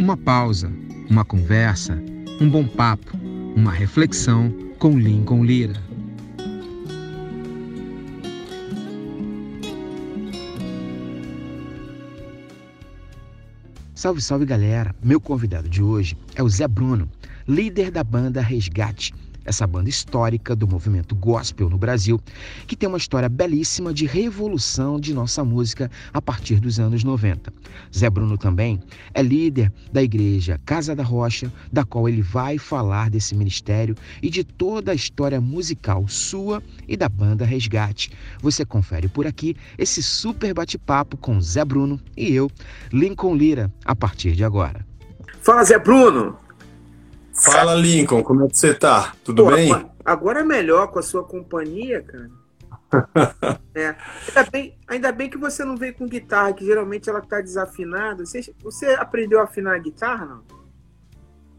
Uma pausa, uma conversa, um bom papo, uma reflexão com Lincoln Lira. Salve, salve galera! Meu convidado de hoje é o Zé Bruno, líder da banda Resgate essa banda histórica do movimento gospel no Brasil, que tem uma história belíssima de revolução de nossa música a partir dos anos 90. Zé Bruno também é líder da igreja Casa da Rocha, da qual ele vai falar desse ministério e de toda a história musical sua e da banda Resgate. Você confere por aqui esse super bate-papo com Zé Bruno e eu, Lincoln Lira, a partir de agora. Fala, Zé Bruno! Fala, Lincoln, como é que você tá? Tudo Pô, bem? Agora é melhor com a sua companhia, cara. é. ainda, bem, ainda bem que você não veio com guitarra, que geralmente ela tá desafinada. Você, você aprendeu a afinar a guitarra, não?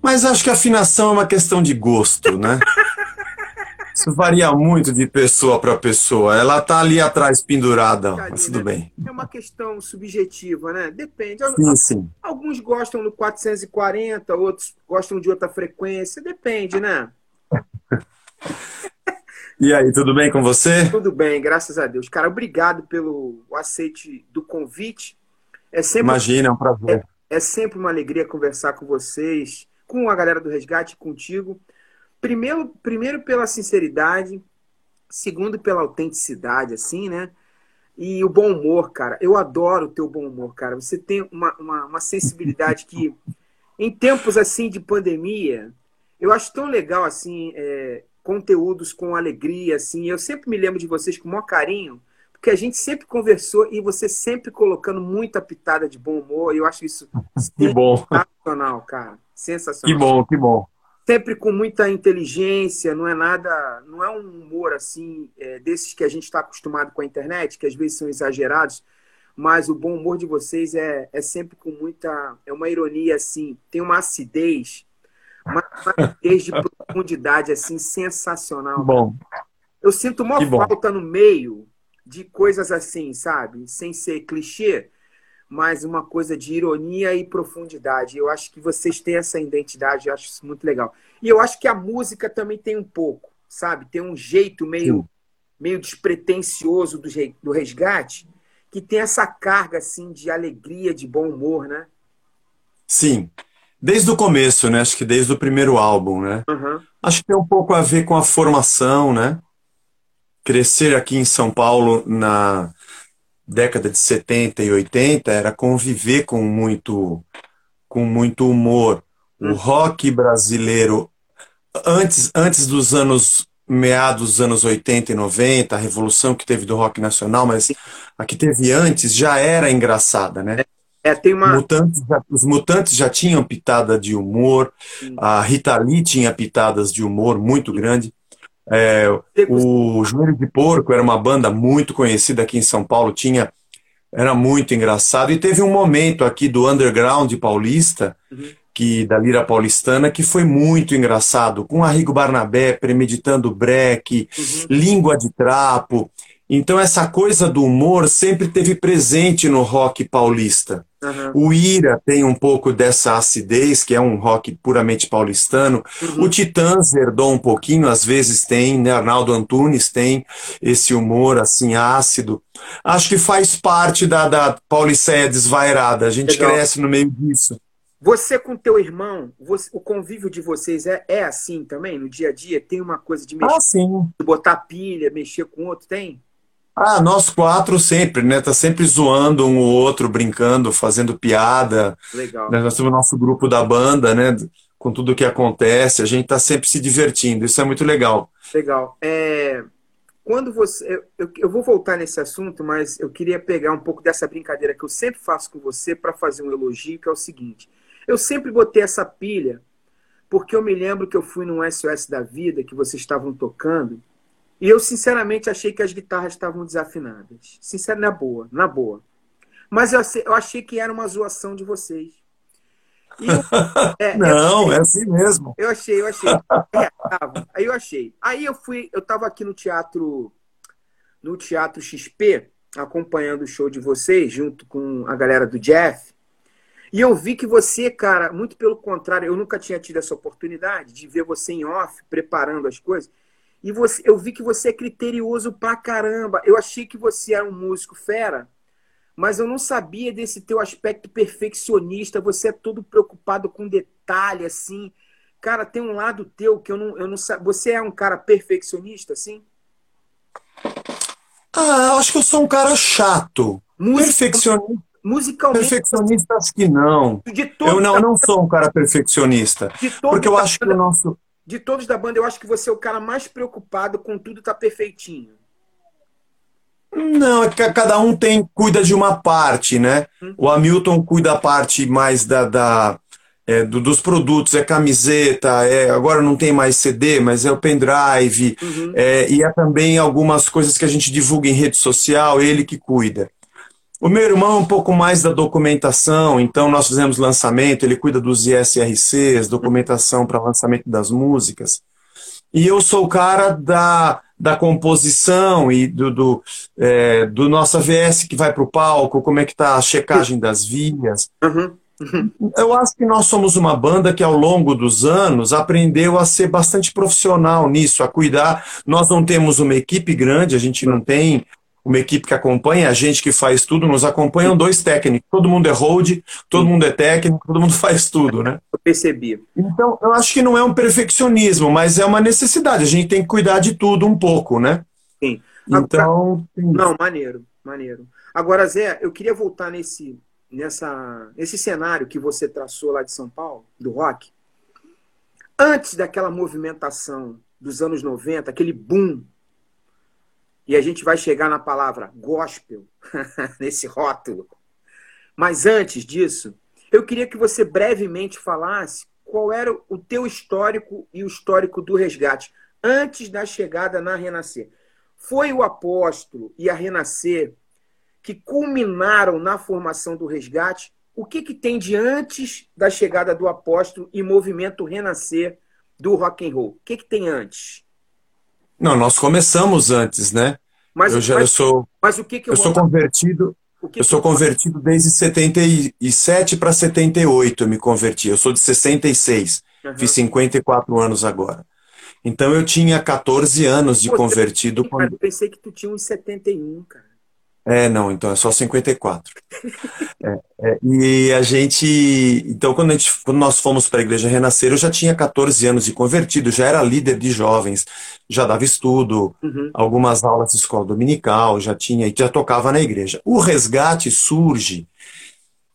Mas acho que afinação é uma questão de gosto, né? Isso varia muito de pessoa para pessoa. Ela tá ali atrás pendurada, ali, mas tudo né? bem. É uma questão subjetiva, né? Depende. Sim, sim. Alguns gostam do 440, outros gostam de outra frequência. Depende, né? e aí, tudo bem com você? Tudo bem, graças a Deus. Cara, obrigado pelo aceite do convite. É sempre, Imagina, é um prazer. É, é sempre uma alegria conversar com vocês, com a galera do Resgate, contigo. Primeiro, primeiro pela sinceridade, segundo pela autenticidade, assim, né? E o bom humor, cara. Eu adoro o teu bom humor, cara. Você tem uma, uma, uma sensibilidade que, em tempos assim de pandemia, eu acho tão legal, assim, é, conteúdos com alegria, assim. Eu sempre me lembro de vocês com o maior carinho, porque a gente sempre conversou e você sempre colocando muita pitada de bom humor. Eu acho isso que bom. sensacional, cara. Sensacional. Que bom, que bom sempre com muita inteligência, não é nada, não é um humor assim é, desses que a gente está acostumado com a internet, que às vezes são exagerados, mas o bom humor de vocês é, é sempre com muita, é uma ironia assim, tem uma acidez, uma acidez de profundidade assim sensacional. Bom. Eu sinto uma falta no meio de coisas assim, sabe, sem ser clichê mas uma coisa de ironia e profundidade. Eu acho que vocês têm essa identidade, eu acho isso muito legal. E eu acho que a música também tem um pouco, sabe? Tem um jeito meio, meio despretensioso do, do resgate, que tem essa carga assim de alegria, de bom humor, né? Sim. Desde o começo, né? Acho que desde o primeiro álbum, né? Uhum. Acho que tem um pouco a ver com a formação, né? Crescer aqui em São Paulo na década de 70 e 80 era conviver com muito com muito humor. O hum. rock brasileiro antes antes dos anos meados dos anos 80 e 90, a revolução que teve do rock nacional, mas a que teve antes já era engraçada, né? É, tem uma... Mutantes, os mutantes já tinham pitada de humor, a Rita Lee tinha pitadas de humor muito grande. É, o Joelho de Porco era uma banda muito conhecida aqui em São Paulo, tinha era muito engraçado e teve um momento aqui do underground paulista, uhum. que da lira paulistana, que foi muito engraçado, com Arrigo Barnabé premeditando break, uhum. língua de trapo. Então essa coisa do humor sempre teve presente no rock paulista. Uhum. O Ira tem um pouco dessa acidez, que é um rock puramente paulistano. Uhum. O Titãs herdou um pouquinho, às vezes tem, né? Arnaldo Antunes tem esse humor assim ácido. Acho que faz parte da, da Pauliceia desvairada. A gente Legal. cresce no meio disso. Você com teu irmão, você, o convívio de vocês é, é assim também, no dia a dia? Tem uma coisa de mexer, ah, sim. de botar pilha, mexer com outro, tem? Ah, nós quatro sempre, né? Tá sempre zoando um ou outro, brincando, fazendo piada. Legal. Né? Nós temos o nosso grupo da banda, né? Com tudo o que acontece, a gente tá sempre se divertindo. Isso é muito legal. Legal. É, quando você. Eu, eu, vou voltar nesse assunto, mas eu queria pegar um pouco dessa brincadeira que eu sempre faço com você para fazer um elogio, que é o seguinte. Eu sempre botei essa pilha, porque eu me lembro que eu fui num SOS da vida que vocês estavam tocando e eu, sinceramente, achei que as guitarras estavam desafinadas. Sincero, na boa, na boa. Mas eu, eu achei que era uma zoação de vocês. Eu, é, Não, achei, é assim mesmo. Eu achei, eu achei. É, tava. Aí eu achei. Aí eu fui, eu tava aqui no teatro, no Teatro XP, acompanhando o show de vocês, junto com a galera do Jeff. E eu vi que você, cara, muito pelo contrário, eu nunca tinha tido essa oportunidade de ver você em off, preparando as coisas. E você, eu vi que você é criterioso pra caramba. Eu achei que você era um músico fera, mas eu não sabia desse teu aspecto perfeccionista. Você é todo preocupado com detalhe, assim. Cara, tem um lado teu que eu não, eu não Você é um cara perfeccionista, assim? Ah, acho que eu sou um cara chato. Perfeccionista. Musicalmente. Perfeccionista, acho que não. eu não, não sou um cara perfeccionista. Porque eu acho que o nosso. De todos da banda, eu acho que você é o cara mais preocupado com tudo tá perfeitinho. Não, é que cada um tem cuida de uma parte, né? Hum. O Hamilton cuida a parte mais da, da é, do, dos produtos, é camiseta, é, agora não tem mais CD, mas é o pendrive, uhum. é, e é também algumas coisas que a gente divulga em rede social, ele que cuida. O meu irmão é um pouco mais da documentação, então nós fizemos lançamento, ele cuida dos ISRCs, documentação para lançamento das músicas. E eu sou o cara da, da composição e do, do, é, do nosso AVS que vai para o palco, como é que está a checagem das vias. Uhum. Eu acho que nós somos uma banda que, ao longo dos anos, aprendeu a ser bastante profissional nisso, a cuidar. Nós não temos uma equipe grande, a gente não tem uma equipe que acompanha, a gente que faz tudo, nos acompanham dois técnicos. Todo mundo é hold, todo mundo é técnico, todo mundo faz tudo, né? Eu percebi. Então, eu acho que não é um perfeccionismo, mas é uma necessidade. A gente tem que cuidar de tudo um pouco, né? Sim. Então. Não, maneiro, maneiro. Agora, Zé, eu queria voltar nesse nessa, nesse cenário que você traçou lá de São Paulo, do rock, antes daquela movimentação dos anos 90, aquele boom, e a gente vai chegar na palavra gospel, nesse rótulo. Mas antes disso, eu queria que você brevemente falasse qual era o teu histórico e o histórico do resgate antes da chegada na Renascer. Foi o apóstolo e a Renascer que culminaram na formação do resgate, o que, que tem de antes da chegada do apóstolo e movimento renascer do rock and roll? O que, que tem antes? Não, nós começamos antes, né? Mas, eu já mas, eu sou, mas o que, que eu, eu sou convertido. Que eu sou convertido desde 77 para 78, eu me converti. Eu sou de 66, uhum. fiz 54 anos agora. Então eu tinha 14 anos de Pô, convertido. Cara, quando... Eu pensei que tu tinha uns 71, cara. É, não, então é só 54. é, é, e a gente. Então, quando, a gente, quando nós fomos para a Igreja Renascer, eu já tinha 14 anos de convertido, já era líder de jovens, já dava estudo, uhum. algumas aulas de escola dominical, já tinha, e já tocava na igreja. O resgate surge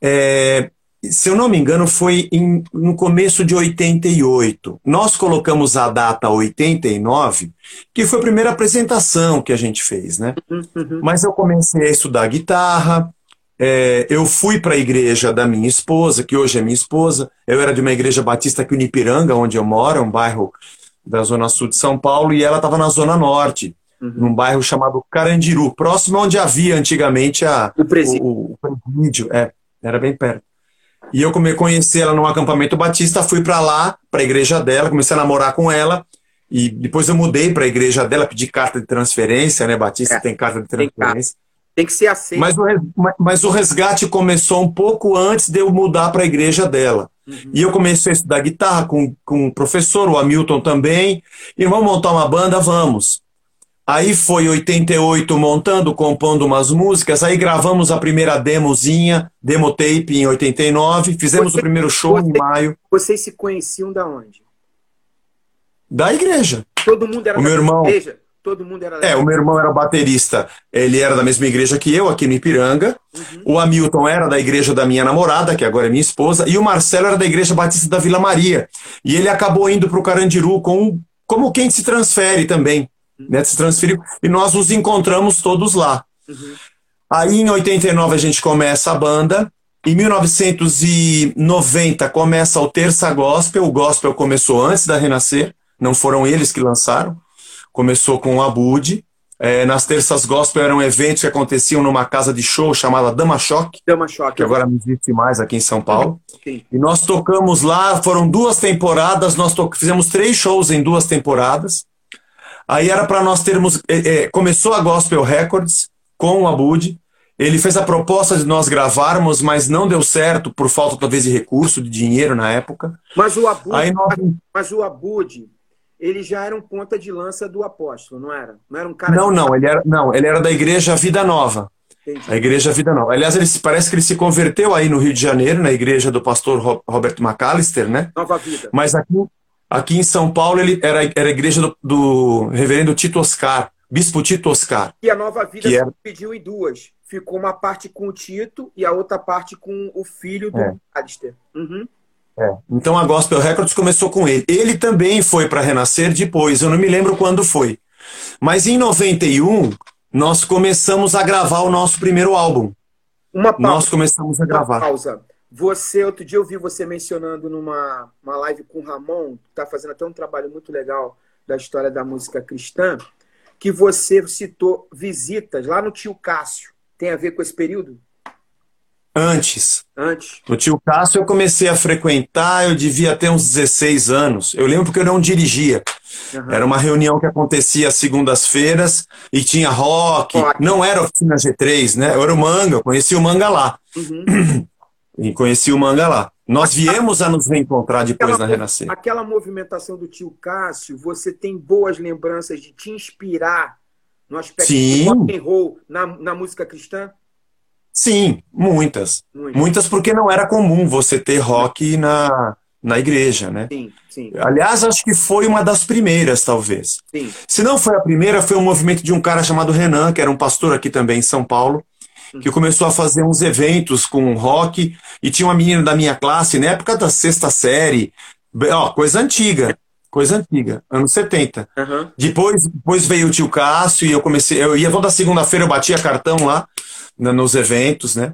é, se eu não me engano, foi em, no começo de 88. Nós colocamos a data 89, que foi a primeira apresentação que a gente fez, né? Uhum. Mas eu comecei a estudar guitarra, é, eu fui para a igreja da minha esposa, que hoje é minha esposa. Eu era de uma igreja batista aqui em Ipiranga, onde eu moro, um bairro da zona sul de São Paulo, e ela estava na zona norte, uhum. num bairro chamado Carandiru, próximo onde havia antigamente a, o presídio. O, o presídio. É, era bem perto. E eu come, conheci ela num acampamento batista, fui para lá, para a igreja dela, comecei a namorar com ela. E depois eu mudei para a igreja dela, pedi carta de transferência, né? Batista é, tem carta de transferência. Tem, tem que ser assim. Mas o, mas o resgate começou um pouco antes de eu mudar para a igreja dela. Uhum. E eu comecei a estudar guitarra com, com o professor, o Hamilton também. E vamos montar uma banda? Vamos. Aí foi 88 montando, compondo umas músicas, aí gravamos a primeira demozinha, demo tape em 89, fizemos você, o primeiro show você, em maio. Vocês se conheciam da onde? Da igreja. Todo mundo era o da meu irmão, igreja? Todo mundo era É, o meu irmão era baterista, ele era da mesma igreja que eu, aqui no Ipiranga. Uhum. O Hamilton era da igreja da minha namorada, que agora é minha esposa, e o Marcelo era da igreja batista da Vila Maria. E ele acabou indo para o Carandiru com, como quem se transfere também né, se transferiu, e nós nos encontramos todos lá. Uhum. Aí em 89 a gente começa a banda, em 1990 começa o Terça Gospel, o Gospel começou antes da Renascer, não foram eles que lançaram, começou com o Abud, é, nas terças gospel eram eventos que aconteciam numa casa de show chamada Dama Choque, Dama Choque que agora não existe mais aqui em São Paulo. Sim. E nós tocamos lá, foram duas temporadas, nós fizemos três shows em duas temporadas. Aí era para nós termos. É, é, começou a Gospel Records com o Abud, ele fez a proposta de nós gravarmos, mas não deu certo por falta talvez de recurso, de dinheiro na época. Mas o Abud, nós... mas o Abud, ele já era um ponta de lança do apóstolo, não era? Não era um cara Não, não, ele era, não, ele era da igreja Vida Nova. Entendi. A igreja Vida Nova. Aliás, ele parece que ele se converteu aí no Rio de Janeiro, na igreja do pastor Roberto McAllister, né? Nova Vida. Mas aqui, aqui em São Paulo ele era, era a igreja do, do reverendo Tito Oscar, bispo Tito Oscar. E a Nova Vida se era... dividiu em duas. Ficou uma parte com o Tito e a outra parte com o filho do é. McAllister. Uhum. É. Então a Gospel Records começou com ele. Ele também foi para Renascer depois, eu não me lembro quando foi. Mas em 91, nós começamos a gravar o nosso primeiro álbum. Uma pausa. Nós começamos a gravar. Uma pausa. Você, outro dia eu vi você mencionando numa uma live com o Ramon, que está fazendo até um trabalho muito legal da história da música cristã, que você citou visitas lá no tio Cássio. Tem a ver com esse período? Antes. Antes. O tio Cássio eu comecei a frequentar, eu devia ter uns 16 anos. Eu lembro porque eu não dirigia. Uhum. Era uma reunião que acontecia às segundas-feiras e tinha rock. rock. Não era oficina G3, né? Eu era o manga, eu conheci o manga lá. Uhum. E conheci o manga lá. Nós viemos a nos reencontrar depois aquela, na Renascer. Aquela movimentação do tio Cássio, você tem boas lembranças de te inspirar no aspecto Sim. do rock and roll na, na música cristã? Sim, muitas. Muitas. Muitas porque não era comum você ter rock na, na igreja, né? Sim, sim. Aliás, acho que foi uma das primeiras, talvez. Sim. Se não foi a primeira, foi um movimento de um cara chamado Renan, que era um pastor aqui também em São Paulo, que começou a fazer uns eventos com rock e tinha uma menina da minha classe, na época da sexta série, ó, coisa antiga, coisa antiga, anos 70. Uhum. Depois, depois veio o tio Cássio e eu comecei, eu ia toda segunda-feira, eu batia cartão lá nos eventos, né?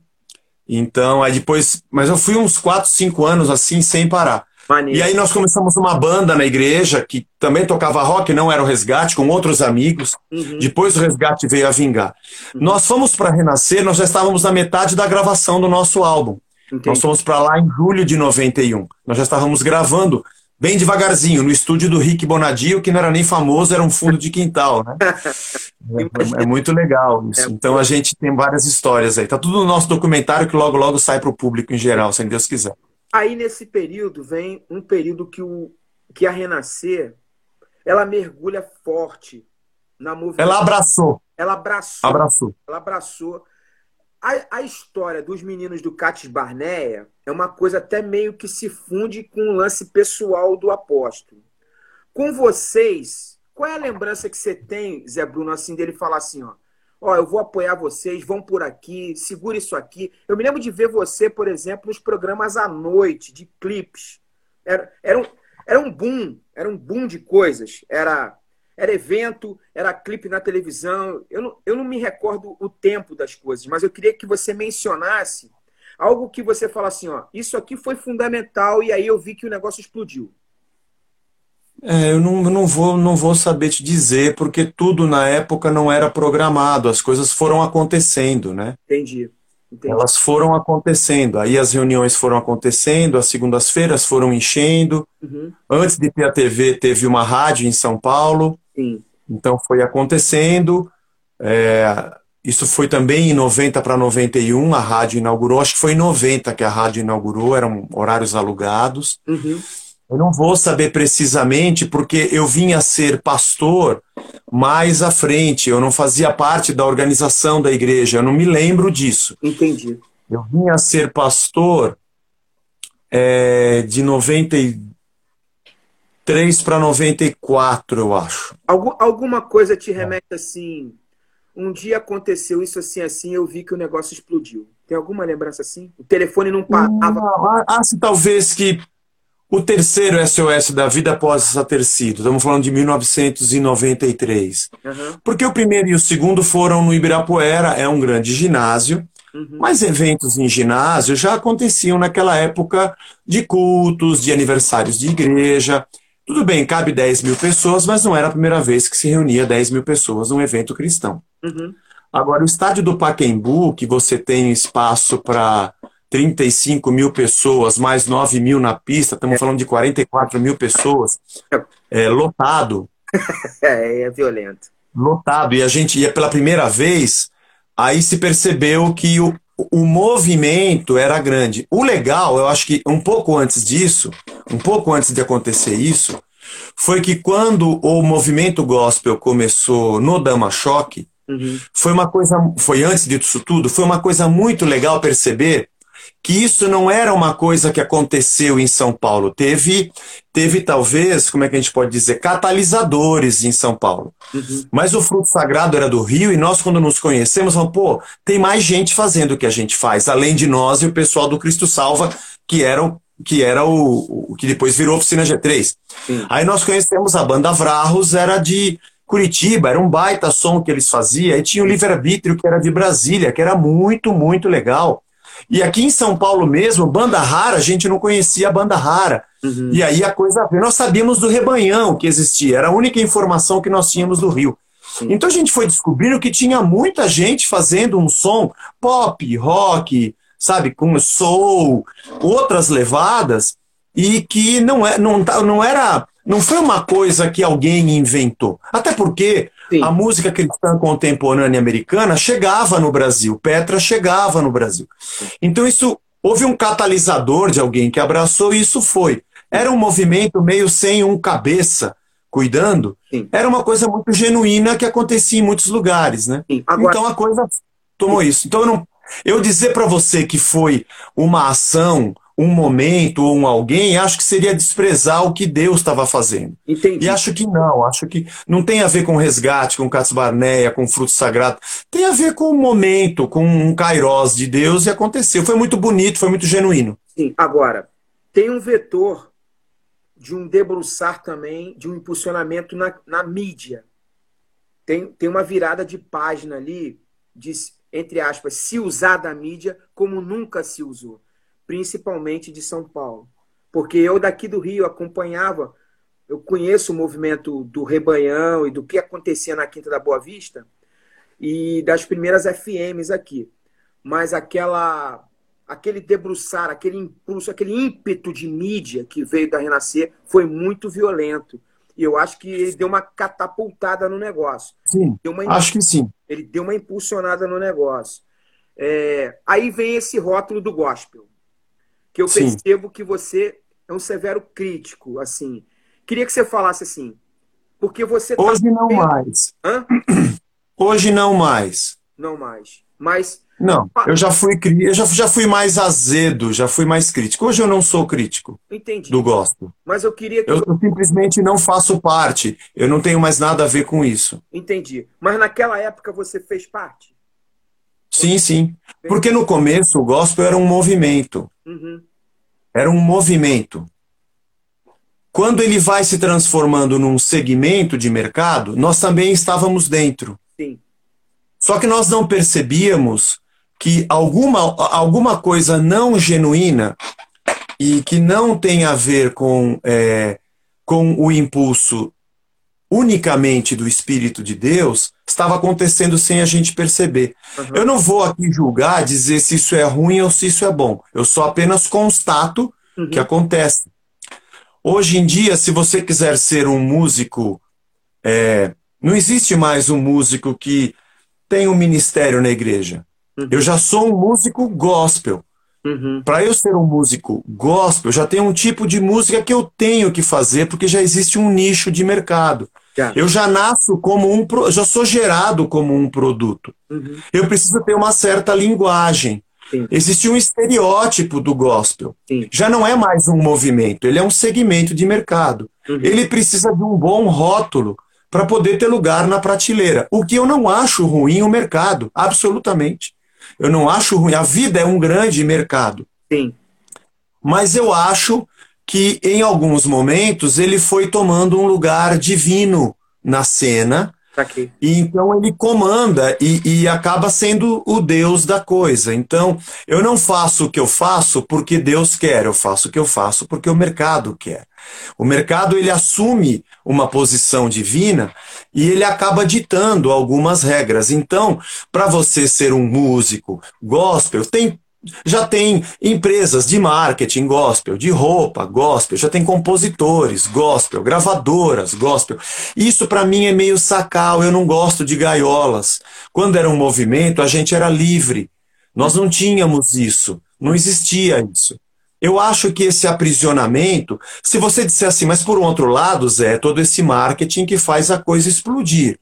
Então, aí depois, mas eu fui uns 4, 5 anos assim, sem parar. Maneiro. E aí nós começamos uma banda na igreja que também tocava rock, não era o Resgate, com outros amigos. Uhum. Depois o Resgate veio a vingar. Uhum. Nós fomos para Renascer, nós já estávamos na metade da gravação do nosso álbum. Entendi. Nós fomos para lá em julho de 91. Nós já estávamos gravando bem devagarzinho, no estúdio do Rick Bonadio, que não era nem famoso, era um fundo de quintal, né? é, é, muito legal isso. É então a gente tem várias histórias aí. Tá tudo no nosso documentário que logo logo sai para o público em geral, se Deus quiser. Aí nesse período vem um período que, o, que a Renascer ela mergulha forte na movimentação. Ela abraçou. Ela abraçou. Abraçou. Ela abraçou. A, a história dos meninos do Cates Barneia é uma coisa até meio que se funde com o lance pessoal do apóstolo. Com vocês, qual é a lembrança que você tem, Zé Bruno, assim, dele falar assim, ó, ó, eu vou apoiar vocês, vão por aqui, segura isso aqui. Eu me lembro de ver você, por exemplo, nos programas à noite, de clipes. Era, era, um, era um boom, era um boom de coisas. Era, era evento, era clipe na televisão. Eu não, eu não me recordo o tempo das coisas, mas eu queria que você mencionasse algo que você fala assim, ó, isso aqui foi fundamental e aí eu vi que o negócio explodiu. É, eu não, não, vou, não vou saber te dizer, porque tudo na época não era programado, as coisas foram acontecendo, né? Entendi. Entendi. Elas foram acontecendo, aí as reuniões foram acontecendo, as segundas-feiras foram enchendo. Uhum. Antes de ter a TV, teve uma rádio em São Paulo. Sim. Então foi acontecendo. É, isso foi também em 90 para 91, a rádio inaugurou. Acho que foi em 90 que a rádio inaugurou, eram horários alugados. Uhum. Eu não vou saber precisamente, porque eu vinha ser pastor mais à frente, eu não fazia parte da organização da igreja, eu não me lembro disso. Entendi. Eu vinha ser pastor é, de 93 para 94, eu acho. Algum, alguma coisa te remete assim um dia aconteceu isso assim, assim, eu vi que o negócio explodiu. Tem alguma lembrança assim? O telefone não parava. Não, acho talvez que o terceiro SOS da vida possa ter sido. Estamos falando de 1993. Uhum. Porque o primeiro e o segundo foram no Ibirapuera, é um grande ginásio. Uhum. Mas eventos em ginásio já aconteciam naquela época de cultos, de aniversários de igreja. Tudo bem, cabe 10 mil pessoas, mas não era a primeira vez que se reunia 10 mil pessoas num evento cristão. Uhum. Agora, o estádio do Paquembu, que você tem espaço para 35 mil pessoas, mais 9 mil na pista, estamos é. falando de 44 mil pessoas, é, lotado. é, é violento. Lotado. E a gente ia pela primeira vez, aí se percebeu que o, o movimento era grande. O legal, eu acho que um pouco antes disso, um pouco antes de acontecer isso, foi que quando o movimento gospel começou no Dama Choque, uhum. foi uma coisa, foi antes disso tudo, foi uma coisa muito legal perceber que isso não era uma coisa que aconteceu em São Paulo. Teve, teve talvez, como é que a gente pode dizer, catalisadores em São Paulo. Uhum. Mas o fruto sagrado era do Rio e nós, quando nos conhecemos, falamos, pô, tem mais gente fazendo o que a gente faz, além de nós e o pessoal do Cristo Salva, que eram que era o, o que depois virou Oficina G3. Sim. Aí nós conhecemos a banda Vrarros, era de Curitiba, era um baita som que eles faziam, e tinha o Livre Arbítrio, que era de Brasília, que era muito, muito legal. E aqui em São Paulo mesmo, banda rara, a gente não conhecia a banda rara. Uhum. E aí a coisa. Nós sabíamos do rebanhão que existia, era a única informação que nós tínhamos do Rio. Sim. Então a gente foi descobrindo que tinha muita gente fazendo um som pop, rock, sabe, com soul, outras levadas, e que não, é, não, tá, não era. Não foi uma coisa que alguém inventou. Até porque Sim. a música cristã contemporânea americana chegava no Brasil, Petra chegava no Brasil. Então isso houve um catalisador de alguém que abraçou e isso foi. Era um movimento meio sem um cabeça cuidando. Sim. Era uma coisa muito genuína que acontecia em muitos lugares, né? Agora... Então a coisa tomou isso. Então eu não eu dizer para você que foi uma ação um momento ou um alguém, acho que seria desprezar o que Deus estava fazendo. Entendi. E acho que não, acho que não tem a ver com resgate, com Cats Barneia, com fruto sagrado. Tem a ver com o momento, com um kairós de Deus e aconteceu. Foi muito bonito, foi muito genuíno. Sim, agora, tem um vetor de um debruçar também, de um impulsionamento na, na mídia. Tem, tem uma virada de página ali, de, entre aspas, se usar da mídia como nunca se usou principalmente de São Paulo. Porque eu daqui do Rio acompanhava, eu conheço o movimento do Rebanhão e do que acontecia na Quinta da Boa Vista e das primeiras FMs aqui. Mas aquela aquele debruçar, aquele impulso, aquele ímpeto de mídia que veio da Renascer foi muito violento. E eu acho que ele deu uma catapultada no negócio. Sim, acho que sim. Ele deu uma impulsionada no negócio. É, aí vem esse rótulo do gospel que eu Sim. percebo que você é um severo crítico, assim. Queria que você falasse assim, porque você tá hoje tá... não mais. Hã? Hoje não mais. Não mais. Mas não, eu já fui eu já, já fui mais azedo, já fui mais crítico. Hoje eu não sou crítico. Entendi. Do gosto. Mas eu queria que eu, eu simplesmente não faço parte. Eu não tenho mais nada a ver com isso. Entendi. Mas naquela época você fez parte? Sim, sim. Porque no começo o gospel era um movimento. Uhum. Era um movimento. Quando ele vai se transformando num segmento de mercado, nós também estávamos dentro. Sim. Só que nós não percebíamos que alguma, alguma coisa não genuína e que não tem a ver com, é, com o impulso unicamente do Espírito de Deus, estava acontecendo sem a gente perceber. Uhum. Eu não vou aqui julgar, dizer se isso é ruim ou se isso é bom. Eu só apenas constato uhum. que acontece. Hoje em dia, se você quiser ser um músico, é, não existe mais um músico que tem um ministério na igreja. Uhum. Eu já sou um músico gospel. Uhum. Para eu ser um músico gospel, já tem um tipo de música que eu tenho que fazer, porque já existe um nicho de mercado. Eu já nasço como um, já sou gerado como um produto. Uhum. Eu preciso ter uma certa linguagem. Sim. Existe um estereótipo do gospel. Sim. Já não é mais um movimento, ele é um segmento de mercado. Uhum. Ele precisa de um bom rótulo para poder ter lugar na prateleira. O que eu não acho ruim o mercado, absolutamente. Eu não acho ruim. A vida é um grande mercado. Sim. Mas eu acho que em alguns momentos ele foi tomando um lugar divino na cena. Aqui. E então ele comanda e, e, acaba sendo o Deus da coisa. Então, eu não faço o que eu faço porque Deus quer, eu faço o que eu faço porque o mercado quer. O mercado ele assume uma posição divina e ele acaba ditando algumas regras. Então, para você ser um músico gospel, tem já tem empresas de marketing gospel, de roupa gospel, já tem compositores gospel, gravadoras gospel. Isso para mim é meio sacal, eu não gosto de gaiolas. Quando era um movimento, a gente era livre. Nós não tínhamos isso, não existia isso. Eu acho que esse aprisionamento, se você disser assim, mas por um outro lado, Zé, é todo esse marketing que faz a coisa explodir.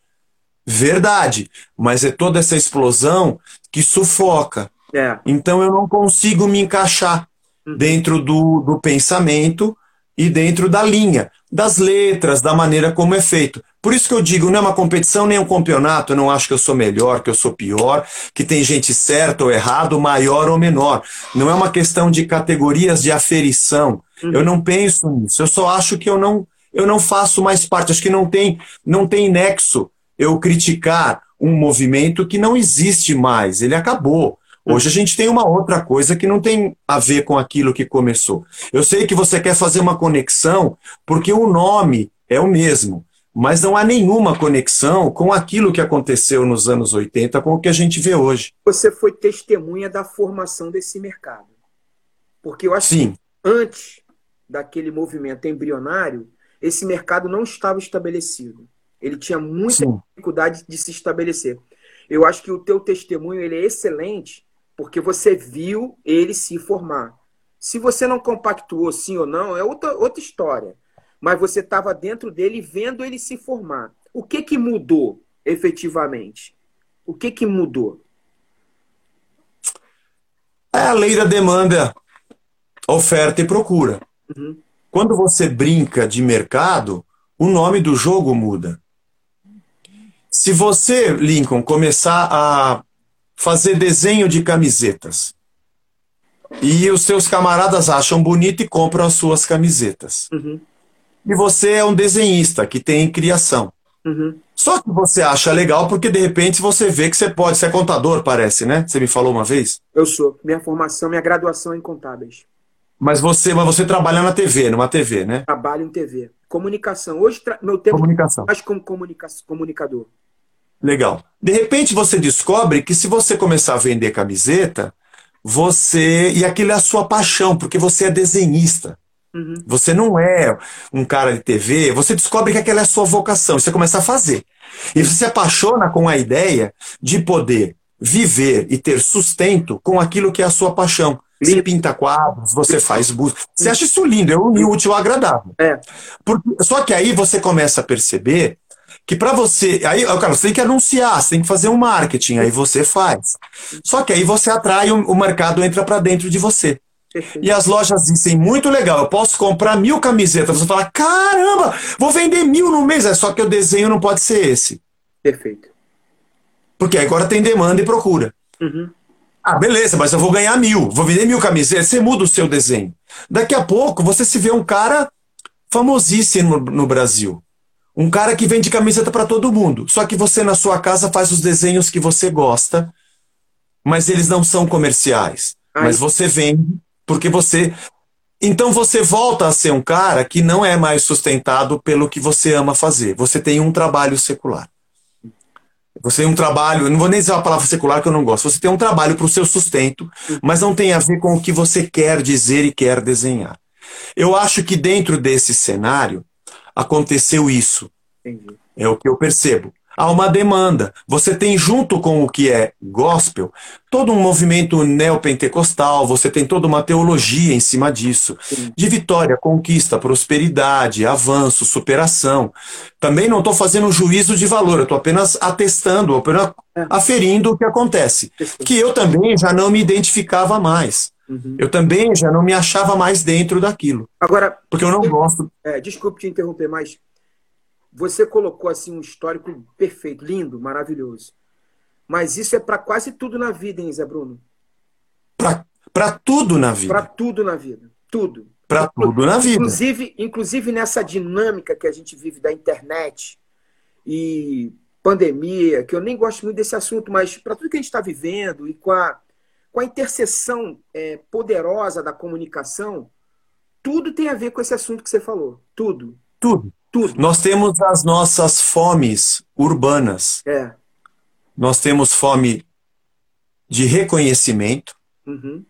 Verdade, mas é toda essa explosão que sufoca. É. Então eu não consigo me encaixar uhum. dentro do, do pensamento e dentro da linha, das letras, da maneira como é feito. Por isso que eu digo, não é uma competição nem um campeonato, eu não acho que eu sou melhor, que eu sou pior, que tem gente certa ou errado, maior ou menor. Não é uma questão de categorias de aferição. Uhum. Eu não penso nisso. Eu só acho que eu não, eu não faço mais parte. Acho que não tem, não tem nexo eu criticar um movimento que não existe mais. Ele acabou. Hoje a gente tem uma outra coisa que não tem a ver com aquilo que começou. Eu sei que você quer fazer uma conexão porque o nome é o mesmo, mas não há nenhuma conexão com aquilo que aconteceu nos anos 80 com o que a gente vê hoje. Você foi testemunha da formação desse mercado. Porque eu acho Sim. que antes daquele movimento embrionário, esse mercado não estava estabelecido. Ele tinha muita Sim. dificuldade de se estabelecer. Eu acho que o teu testemunho ele é excelente porque você viu ele se formar. Se você não compactuou sim ou não, é outra, outra história. Mas você estava dentro dele vendo ele se formar. O que, que mudou efetivamente? O que, que mudou? É a lei da demanda, oferta e procura. Uhum. Quando você brinca de mercado, o nome do jogo muda. Se você, Lincoln, começar a fazer desenho de camisetas. E os seus camaradas acham bonito e compram as suas camisetas. Uhum. E você é um desenhista que tem criação. Uhum. Só que você acha legal porque de repente você vê que você pode. Você é contador, parece, né? Você me falou uma vez? Eu sou. Minha formação, minha graduação é em contábeis. Mas você, mas você trabalha na TV, numa TV, né? Trabalho em TV. Comunicação. Hoje meu tempo comunicação. mais como comunica comunicador. Legal. De repente você descobre que se você começar a vender camiseta, você. E aquilo é a sua paixão, porque você é desenhista. Uhum. Você não é um cara de TV, você descobre que aquela é a sua vocação, e você começa a fazer. E você se apaixona com a ideia de poder viver e ter sustento com aquilo que é a sua paixão. Você pinta quadros, você faz busca. Você acha isso lindo, é o útil agradável. É. Porque, só que aí você começa a perceber que para você. Aí, cara, você tem que anunciar, você tem que fazer um marketing, aí você faz. Só que aí você atrai, o, o mercado entra para dentro de você. E as lojas dizem, muito legal, eu posso comprar mil camisetas. Você fala, caramba, vou vender mil no mês. É só que o desenho não pode ser esse. Perfeito. Porque agora tem demanda e procura. Uhum. Ah, beleza, mas eu vou ganhar mil, vou vender mil camisetas. Você muda o seu desenho. Daqui a pouco você se vê um cara famosíssimo no, no Brasil. Um cara que vende camiseta para todo mundo. Só que você na sua casa faz os desenhos que você gosta, mas eles não são comerciais. Ai. Mas você vende porque você. Então você volta a ser um cara que não é mais sustentado pelo que você ama fazer. Você tem um trabalho secular. Você tem um trabalho, não vou nem dizer a palavra secular que eu não gosto. Você tem um trabalho para o seu sustento, mas não tem a ver com o que você quer dizer e quer desenhar. Eu acho que dentro desse cenário, aconteceu isso. Entendi. É o que eu percebo. Há uma demanda. Você tem, junto com o que é gospel, todo um movimento neopentecostal, você tem toda uma teologia em cima disso. Sim. De vitória, conquista, prosperidade, avanço, superação. Também não estou fazendo um juízo de valor, eu estou apenas atestando, apenas é. aferindo o que acontece. Que eu também já não me identificava mais. Uhum. Eu também já não me achava mais dentro daquilo. Agora, porque eu não gosto. É, desculpe te interromper, mas você colocou assim um histórico perfeito, lindo, maravilhoso. Mas isso é para quase tudo na vida, hein, Zé Bruno? Para tudo na vida. Para tudo na vida. Tudo. Para tudo na vida. Inclusive, inclusive nessa dinâmica que a gente vive da internet e pandemia, que eu nem gosto muito desse assunto, mas para tudo que a gente está vivendo e com a com a interseção é, poderosa da comunicação, tudo tem a ver com esse assunto que você falou. Tudo. Tudo. Tudo. Nós temos as nossas fomes urbanas. É. Nós temos fome de reconhecimento, Uhum.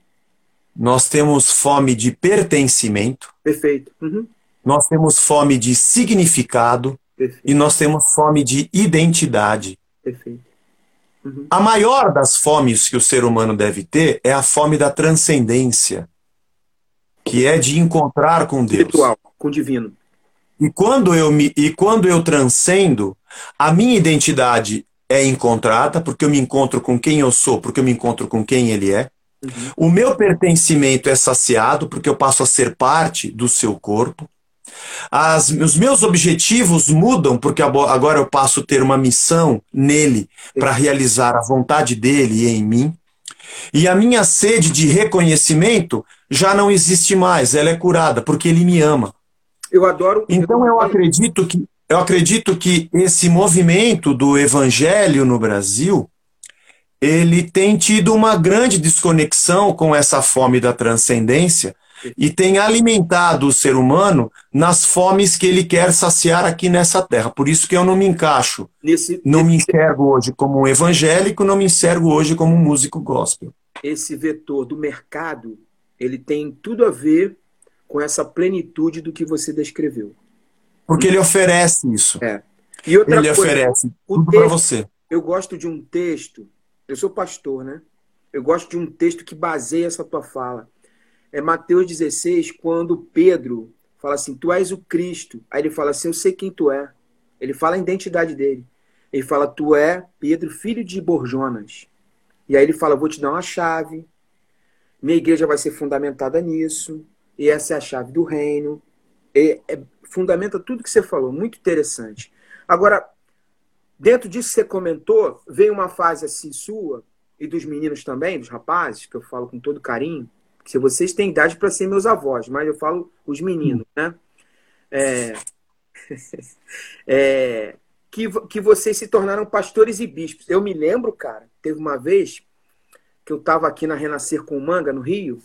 Nós temos fome de pertencimento. Perfeito. Uhum. Nós temos fome de significado. Perfeito. E nós temos fome de identidade. Perfeito. Uhum. A maior das fomes que o ser humano deve ter é a fome da transcendência, que é de encontrar com Deus. Espiritual, com o divino. E quando eu me e quando eu transcendo, a minha identidade é encontrada, porque eu me encontro com quem eu sou, porque eu me encontro com quem ele é. Uhum. O meu pertencimento é saciado, porque eu passo a ser parte do seu corpo. As, os meus objetivos mudam, porque agora eu passo a ter uma missão nele para realizar a vontade dele em mim. E a minha sede de reconhecimento já não existe mais, ela é curada, porque ele me ama. Eu adoro. Então eu acredito que eu acredito que esse movimento do evangelho no Brasil, ele tem tido uma grande desconexão com essa fome da transcendência e tem alimentado o ser humano nas fomes que ele quer saciar aqui nessa terra. Por isso que eu não me encaixo. Nesse, não me enxergo hoje como um evangélico, não me enxergo hoje como um músico gospel. Esse vetor do mercado, ele tem tudo a ver com essa plenitude do que você descreveu. Porque ele oferece isso. É. E outra ele coisa, oferece tudo para você. Eu gosto de um texto, eu sou pastor, né? Eu gosto de um texto que baseia essa tua fala. É Mateus 16, quando Pedro fala assim: Tu és o Cristo. Aí ele fala assim: Eu sei quem tu é. Ele fala a identidade dele. Ele fala: Tu é Pedro, filho de Borjonas. E aí ele fala: Vou te dar uma chave. Minha igreja vai ser fundamentada nisso. E essa é a chave do reino. E, é, fundamenta tudo que você falou. Muito interessante. Agora, dentro disso que você comentou, veio uma fase assim sua, e dos meninos também, dos rapazes, que eu falo com todo carinho. Se vocês têm idade para ser meus avós, mas eu falo os meninos, né? É, é, que, que vocês se tornaram pastores e bispos. Eu me lembro, cara, teve uma vez que eu estava aqui na Renascer com o Manga, no Rio.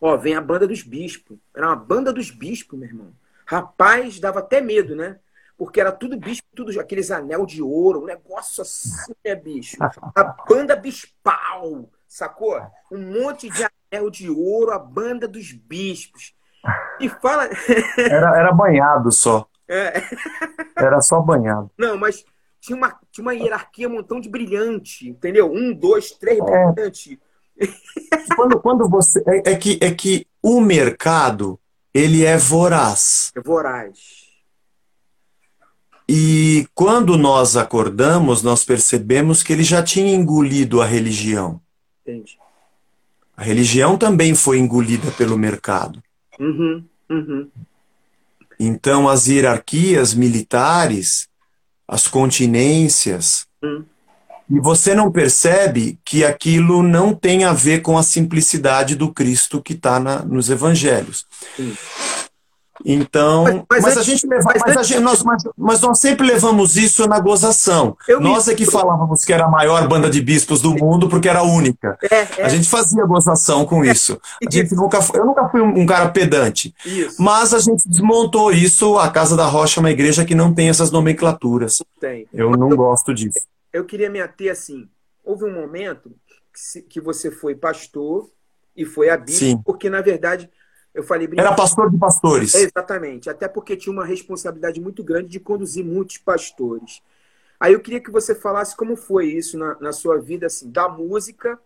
Ó, vem a banda dos bispos. Era uma banda dos bispos, meu irmão. Rapaz, dava até medo, né? Porque era tudo bispo, tudo aqueles anel de ouro, um negócio assim, né, bicho? A banda bispal, sacou? Um monte de anel de ouro, a banda dos bispos. E fala. era, era banhado só. É. Era só banhado. Não, mas tinha uma, tinha uma hierarquia, um montão de brilhante, entendeu? Um, dois, três é. brilhante. Quando, quando você. É, é, que, é que o mercado, ele é voraz. É voraz. E quando nós acordamos, nós percebemos que ele já tinha engolido a religião. Entendi. A religião também foi engolida pelo mercado. Uhum, uhum. Então, as hierarquias militares, as continências, uhum. e você não percebe que aquilo não tem a ver com a simplicidade do Cristo que está nos evangelhos. Então, mas, mas, mas a gente leva, mas, mas, a gente, nós, mas, nós sempre levamos isso na gozação. nós me... é que falávamos que era a maior banda de bispos do mundo porque era a única. É, é. A gente fazia gozação com É. isso. A gente nunca, eu nunca fui um cara pedante. Isso. Mas a gente desmontou isso. A Casa da Rocha é uma igreja que não tem essas nomenclaturas. Tem. Eu não eu, gosto disso. Eu queria me ater assim. Houve um momento que você foi pastor e foi a bispo, Sim. porque na verdade eu falei Era pastor de pastores. Exatamente. Até porque tinha uma responsabilidade muito grande de conduzir muitos pastores. Aí eu queria que você falasse como foi isso na, na sua vida, assim, da música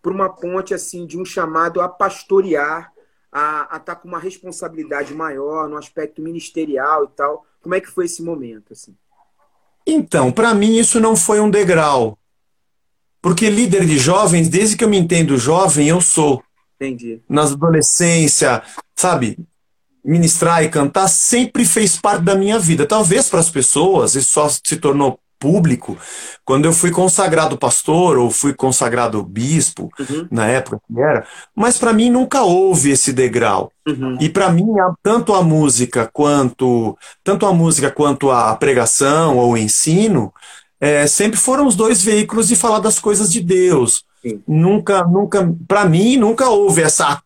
para uma ponte assim de um chamado a pastorear, a estar tá com uma responsabilidade maior no aspecto ministerial e tal. Como é que foi esse momento, assim? Então, para mim isso não foi um degrau. Porque líder de jovens, desde que eu me entendo jovem, eu sou. Entendi. Na adolescência, sabe? Ministrar e cantar sempre fez parte da minha vida. Talvez para as pessoas isso só se tornou público quando eu fui consagrado pastor ou fui consagrado bispo, uhum. na época que era. Mas para mim nunca houve esse degrau. Uhum. E para mim, tanto a música quanto tanto a música quanto a pregação ou o ensino é, sempre foram os dois veículos de falar das coisas de Deus. Sim. Nunca, nunca, para mim, nunca houve essa.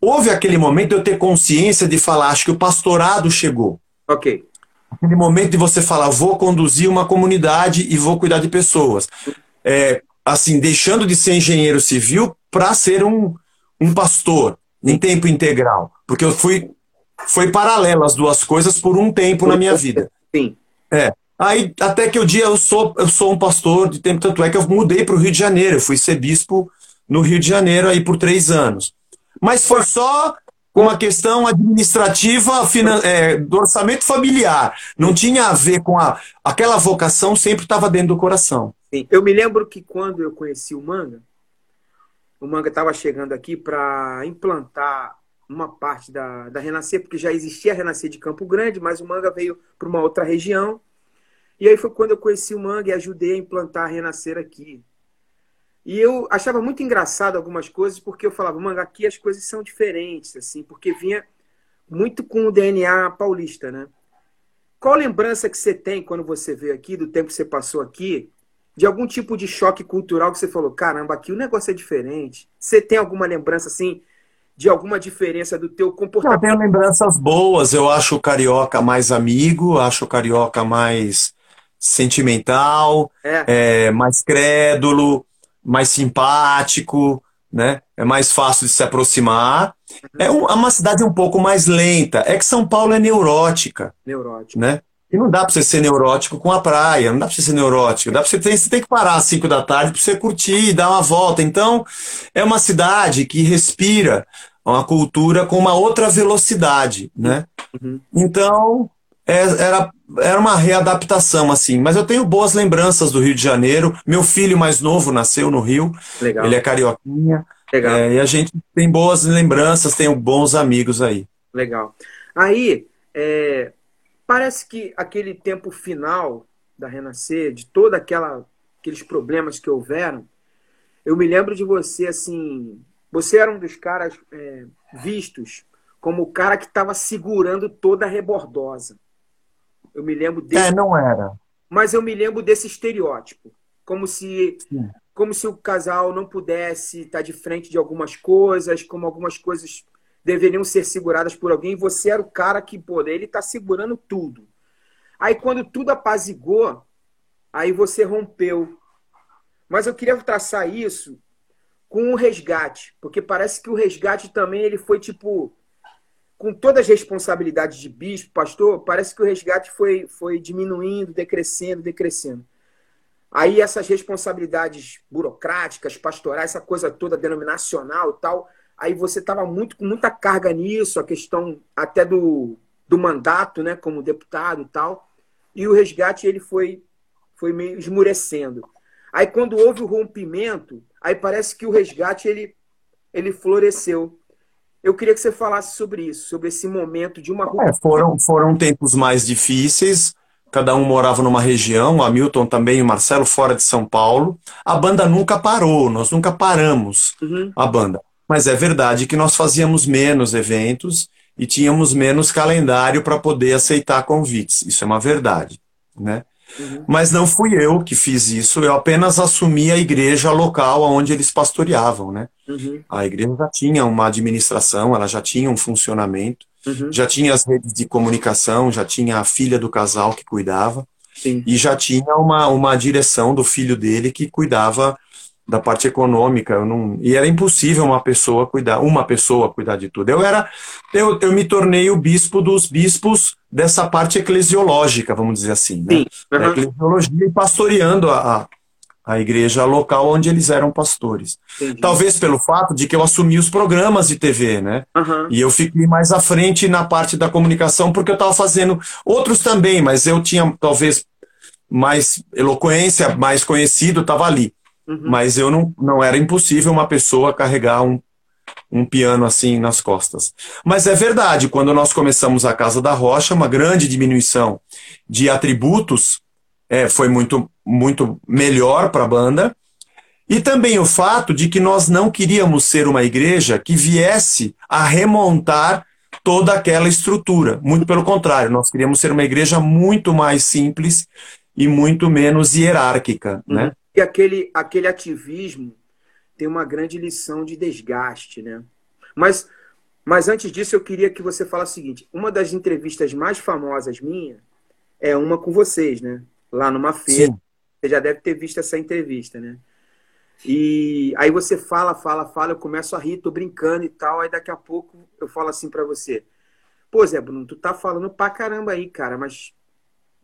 Houve aquele momento de eu ter consciência de falar, acho que o pastorado chegou. Ok. Aquele momento de você falar, vou conduzir uma comunidade e vou cuidar de pessoas. É, assim, deixando de ser engenheiro civil para ser um, um pastor em tempo integral, porque eu fui foi paralelo as duas coisas por um tempo na minha vida. Sim. É. Aí até que o dia eu sou eu sou um pastor de tempo tanto é que eu mudei para o Rio de Janeiro, eu fui ser bispo no Rio de Janeiro aí por três anos. Mas foi só uma questão administrativa é, do orçamento familiar. Não tinha a ver com a. Aquela vocação sempre estava dentro do coração. Sim. Eu me lembro que quando eu conheci o Manga, o Manga estava chegando aqui para implantar uma parte da, da Renascer, porque já existia a Renascer de Campo Grande, mas o Manga veio para uma outra região. E aí foi quando eu conheci o Manga e ajudei a implantar a Renascer aqui. E eu achava muito engraçado algumas coisas, porque eu falava, manga, aqui as coisas são diferentes, assim, porque vinha muito com o DNA paulista, né? Qual lembrança que você tem quando você veio aqui, do tempo que você passou aqui, de algum tipo de choque cultural que você falou, caramba, aqui o negócio é diferente? Você tem alguma lembrança, assim, de alguma diferença do teu comportamento? Eu tenho lembranças boas, eu acho o carioca mais amigo, acho o carioca mais sentimental, é. É, mais crédulo, mais simpático, né? É mais fácil de se aproximar. Uhum. É, é uma cidade um pouco mais lenta. É que São Paulo é neurótica. Neurótica. Né? E não dá para você ser neurótico com a praia, não dá para você ser neurótico. Dá pra você, ter, você tem que parar às 5 da tarde para você curtir, dar uma volta. Então, é uma cidade que respira uma cultura com uma outra velocidade, né? Uhum. Então, era, era uma readaptação, assim. Mas eu tenho boas lembranças do Rio de Janeiro. Meu filho mais novo nasceu no Rio. Legal. Ele é carioquinha. Legal. É, e a gente tem boas lembranças, tem bons amigos aí. Legal. Aí, é, parece que aquele tempo final da Renascer, de toda aquela aqueles problemas que houveram, eu me lembro de você assim, você era um dos caras é, vistos como o cara que estava segurando toda a rebordosa. Eu me lembro desse. É, não era. Mas eu me lembro desse estereótipo. Como se, como se o casal não pudesse estar de frente de algumas coisas, como algumas coisas deveriam ser seguradas por alguém. Você era o cara que, pô, ele está segurando tudo. Aí quando tudo apazigou, aí você rompeu. Mas eu queria traçar isso com o resgate, porque parece que o resgate também ele foi tipo com todas as responsabilidades de bispo, pastor, parece que o resgate foi, foi diminuindo, decrescendo, decrescendo. Aí essas responsabilidades burocráticas, pastorais, essa coisa toda denominacional e tal, aí você estava muito com muita carga nisso, a questão até do, do mandato, né, como deputado e tal. E o resgate ele foi foi meio esmurecendo. Aí quando houve o rompimento, aí parece que o resgate ele ele floresceu. Eu queria que você falasse sobre isso, sobre esse momento de uma é, foram, foram tempos mais difíceis, cada um morava numa região, o Hamilton também, o Marcelo fora de São Paulo. A banda nunca parou, nós nunca paramos uhum. a banda. Mas é verdade que nós fazíamos menos eventos e tínhamos menos calendário para poder aceitar convites. Isso é uma verdade, né? Uhum. Mas não fui eu que fiz isso, eu apenas assumi a igreja local onde eles pastoreavam, né? Uhum. A igreja já tinha uma administração, ela já tinha um funcionamento, uhum. já tinha as redes de comunicação, já tinha a filha do casal que cuidava, Sim. e já tinha uma, uma direção do filho dele que cuidava da parte econômica, não, e era impossível uma pessoa cuidar, uma pessoa cuidar de tudo. Eu era, eu, eu me tornei o bispo dos bispos dessa parte eclesiológica, vamos dizer assim, né? Sim. Uhum. Eclesiologia e pastoreando a, a igreja local onde eles eram pastores. Entendi. Talvez pelo fato de que eu assumi os programas de TV, né? Uhum. E eu fiquei mais à frente na parte da comunicação porque eu estava fazendo outros também, mas eu tinha talvez mais eloquência, mais conhecido, estava ali. Uhum. Mas eu não, não era impossível uma pessoa carregar um, um piano assim nas costas. Mas é verdade, quando nós começamos a Casa da Rocha, uma grande diminuição de atributos é, foi muito, muito melhor para a banda. E também o fato de que nós não queríamos ser uma igreja que viesse a remontar toda aquela estrutura. Muito pelo contrário, nós queríamos ser uma igreja muito mais simples e muito menos hierárquica. Né? Uhum. Né? E aquele, aquele ativismo tem uma grande lição de desgaste, né? Mas, mas antes disso, eu queria que você falasse o seguinte: uma das entrevistas mais famosas minha é uma com vocês, né? Lá numa feira. Sim. Você já deve ter visto essa entrevista, né? E aí você fala, fala, fala, eu começo a rir, tô brincando e tal, aí daqui a pouco eu falo assim para você. Pô, Zé Bruno, tu tá falando pra caramba aí, cara, mas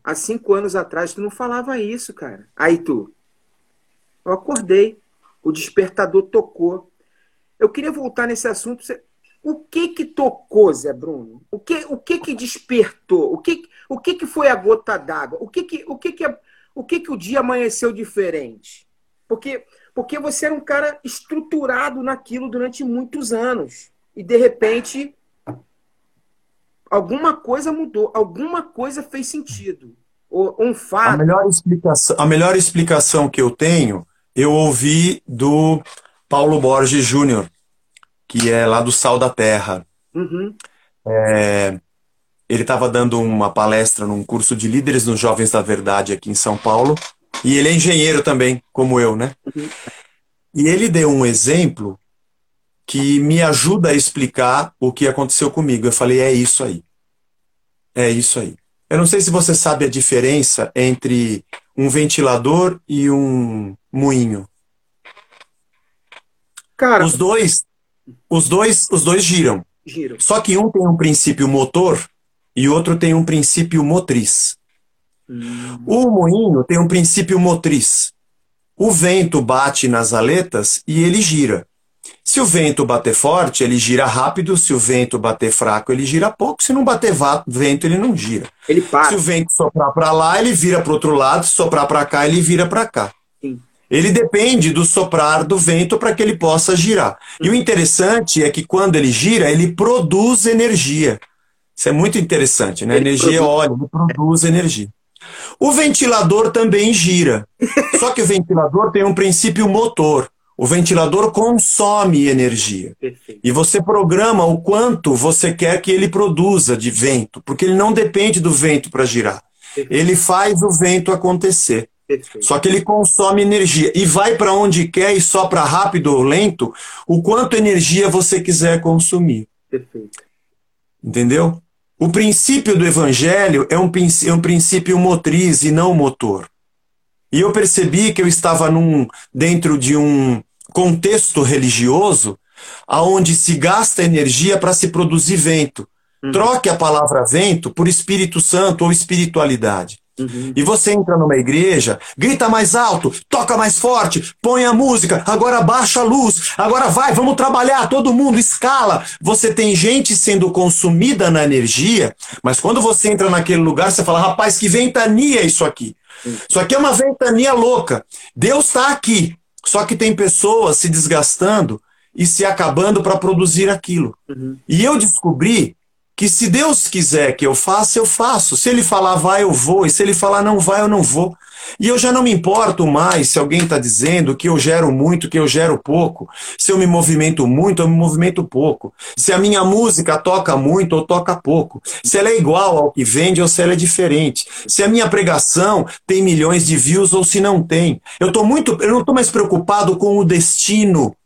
há cinco anos atrás tu não falava isso, cara. Aí tu, eu acordei, o despertador tocou. Eu queria voltar nesse assunto. O que que tocou, Zé Bruno? O que, o que que despertou? O que, o que que foi a gota d'água? O que que, o que que, o que que o dia amanheceu diferente? Porque, porque você era um cara estruturado naquilo durante muitos anos e de repente alguma coisa mudou, alguma coisa fez sentido. Um fato. A melhor explicação, a melhor explicação que eu tenho, eu ouvi do Paulo Borges Júnior que é lá do Sal da Terra. Uhum. É, ele estava dando uma palestra num curso de líderes nos Jovens da Verdade aqui em São Paulo, e ele é engenheiro também, como eu, né? Uhum. E ele deu um exemplo que me ajuda a explicar o que aconteceu comigo. Eu falei, é isso aí. É isso aí. Eu não sei se você sabe a diferença entre um ventilador e um moinho. Cara, os dois os dois, os dois giram. giram. Só que um tem um princípio motor e outro tem um princípio motriz. Hum. O moinho tem um princípio motriz. O vento bate nas aletas e ele gira. Se o vento bater forte, ele gira rápido. Se o vento bater fraco, ele gira pouco. Se não bater vento, ele não gira. Ele para. Se o vento soprar para lá, ele vira para outro lado. Se soprar para cá, ele vira para cá. Sim ele depende do soprar do vento para que ele possa girar. E o interessante é que quando ele gira, ele produz energia. Isso é muito interessante, né? Ele energia produz... é óleo, ele produz energia. O ventilador também gira. Só que o ventilador tem um princípio motor. O ventilador consome energia. Perfeito. E você programa o quanto você quer que ele produza de vento, porque ele não depende do vento para girar. Perfeito. Ele faz o vento acontecer. Perfeito. Só que ele consome energia e vai para onde quer e sopra rápido ou lento o quanto energia você quiser consumir. Perfeito. Entendeu? O princípio do evangelho é um, é um princípio motriz e não motor. E eu percebi que eu estava num, dentro de um contexto religioso aonde se gasta energia para se produzir vento. Uhum. Troque a palavra vento por Espírito Santo ou espiritualidade. Uhum. E você entra numa igreja, grita mais alto, toca mais forte, põe a música, agora baixa a luz, agora vai, vamos trabalhar, todo mundo escala. Você tem gente sendo consumida na energia, mas quando você entra naquele lugar, você fala, rapaz, que ventania isso aqui. Uhum. Isso aqui é uma ventania louca. Deus está aqui. Só que tem pessoas se desgastando e se acabando para produzir aquilo. Uhum. E eu descobri que se Deus quiser que eu faça, eu faço. Se ele falar vai, eu vou. E se ele falar não vai, eu não vou. E eu já não me importo mais se alguém está dizendo que eu gero muito, que eu gero pouco. Se eu me movimento muito, eu me movimento pouco. Se a minha música toca muito ou toca pouco. Se ela é igual ao que vende ou se ela é diferente. Se a minha pregação tem milhões de views ou se não tem. Eu tô muito, eu não estou mais preocupado com o destino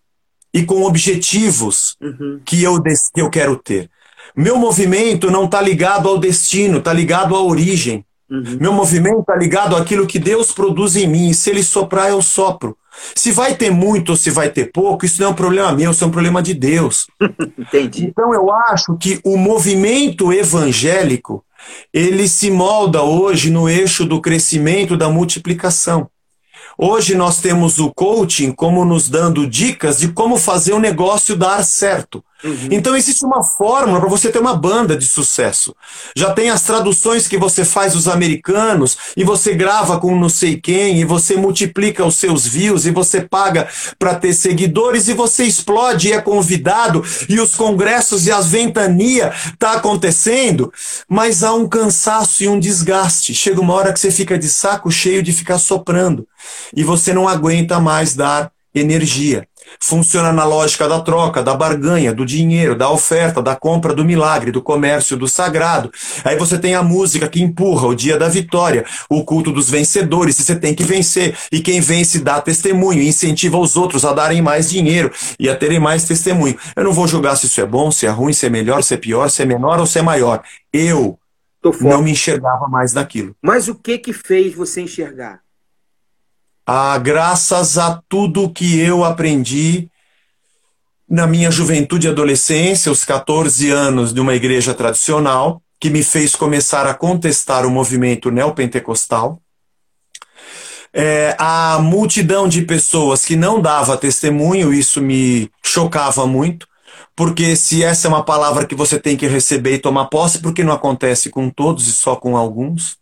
e com objetivos uhum. que, eu, que eu quero ter. Meu movimento não está ligado ao destino, está ligado à origem. Uhum. Meu movimento está ligado àquilo que Deus produz em mim. Se ele soprar, eu sopro. Se vai ter muito ou se vai ter pouco, isso não é um problema meu, isso é um problema de Deus. Entendi. Então eu acho que o movimento evangélico ele se molda hoje no eixo do crescimento da multiplicação. Hoje nós temos o coaching como nos dando dicas de como fazer o negócio dar certo. Uhum. Então existe uma fórmula para você ter uma banda de sucesso. Já tem as traduções que você faz dos americanos e você grava com não sei quem e você multiplica os seus views e você paga para ter seguidores e você explode e é convidado e os congressos e as ventania tá acontecendo, mas há um cansaço e um desgaste. Chega uma hora que você fica de saco cheio de ficar soprando e você não aguenta mais dar energia. Funciona na lógica da troca, da barganha, do dinheiro, da oferta, da compra, do milagre, do comércio, do sagrado. Aí você tem a música que empurra o dia da vitória, o culto dos vencedores, e você tem que vencer. E quem vence dá testemunho, incentiva os outros a darem mais dinheiro e a terem mais testemunho. Eu não vou julgar se isso é bom, se é ruim, se é melhor, se é pior, se é menor ou se é maior. Eu não me enxergava mais naquilo. Mas o que que fez você enxergar? Ah, graças a tudo que eu aprendi na minha juventude e adolescência, os 14 anos de uma igreja tradicional, que me fez começar a contestar o movimento neopentecostal. É, a multidão de pessoas que não dava testemunho, isso me chocava muito, porque se essa é uma palavra que você tem que receber e tomar posse, porque não acontece com todos e só com alguns?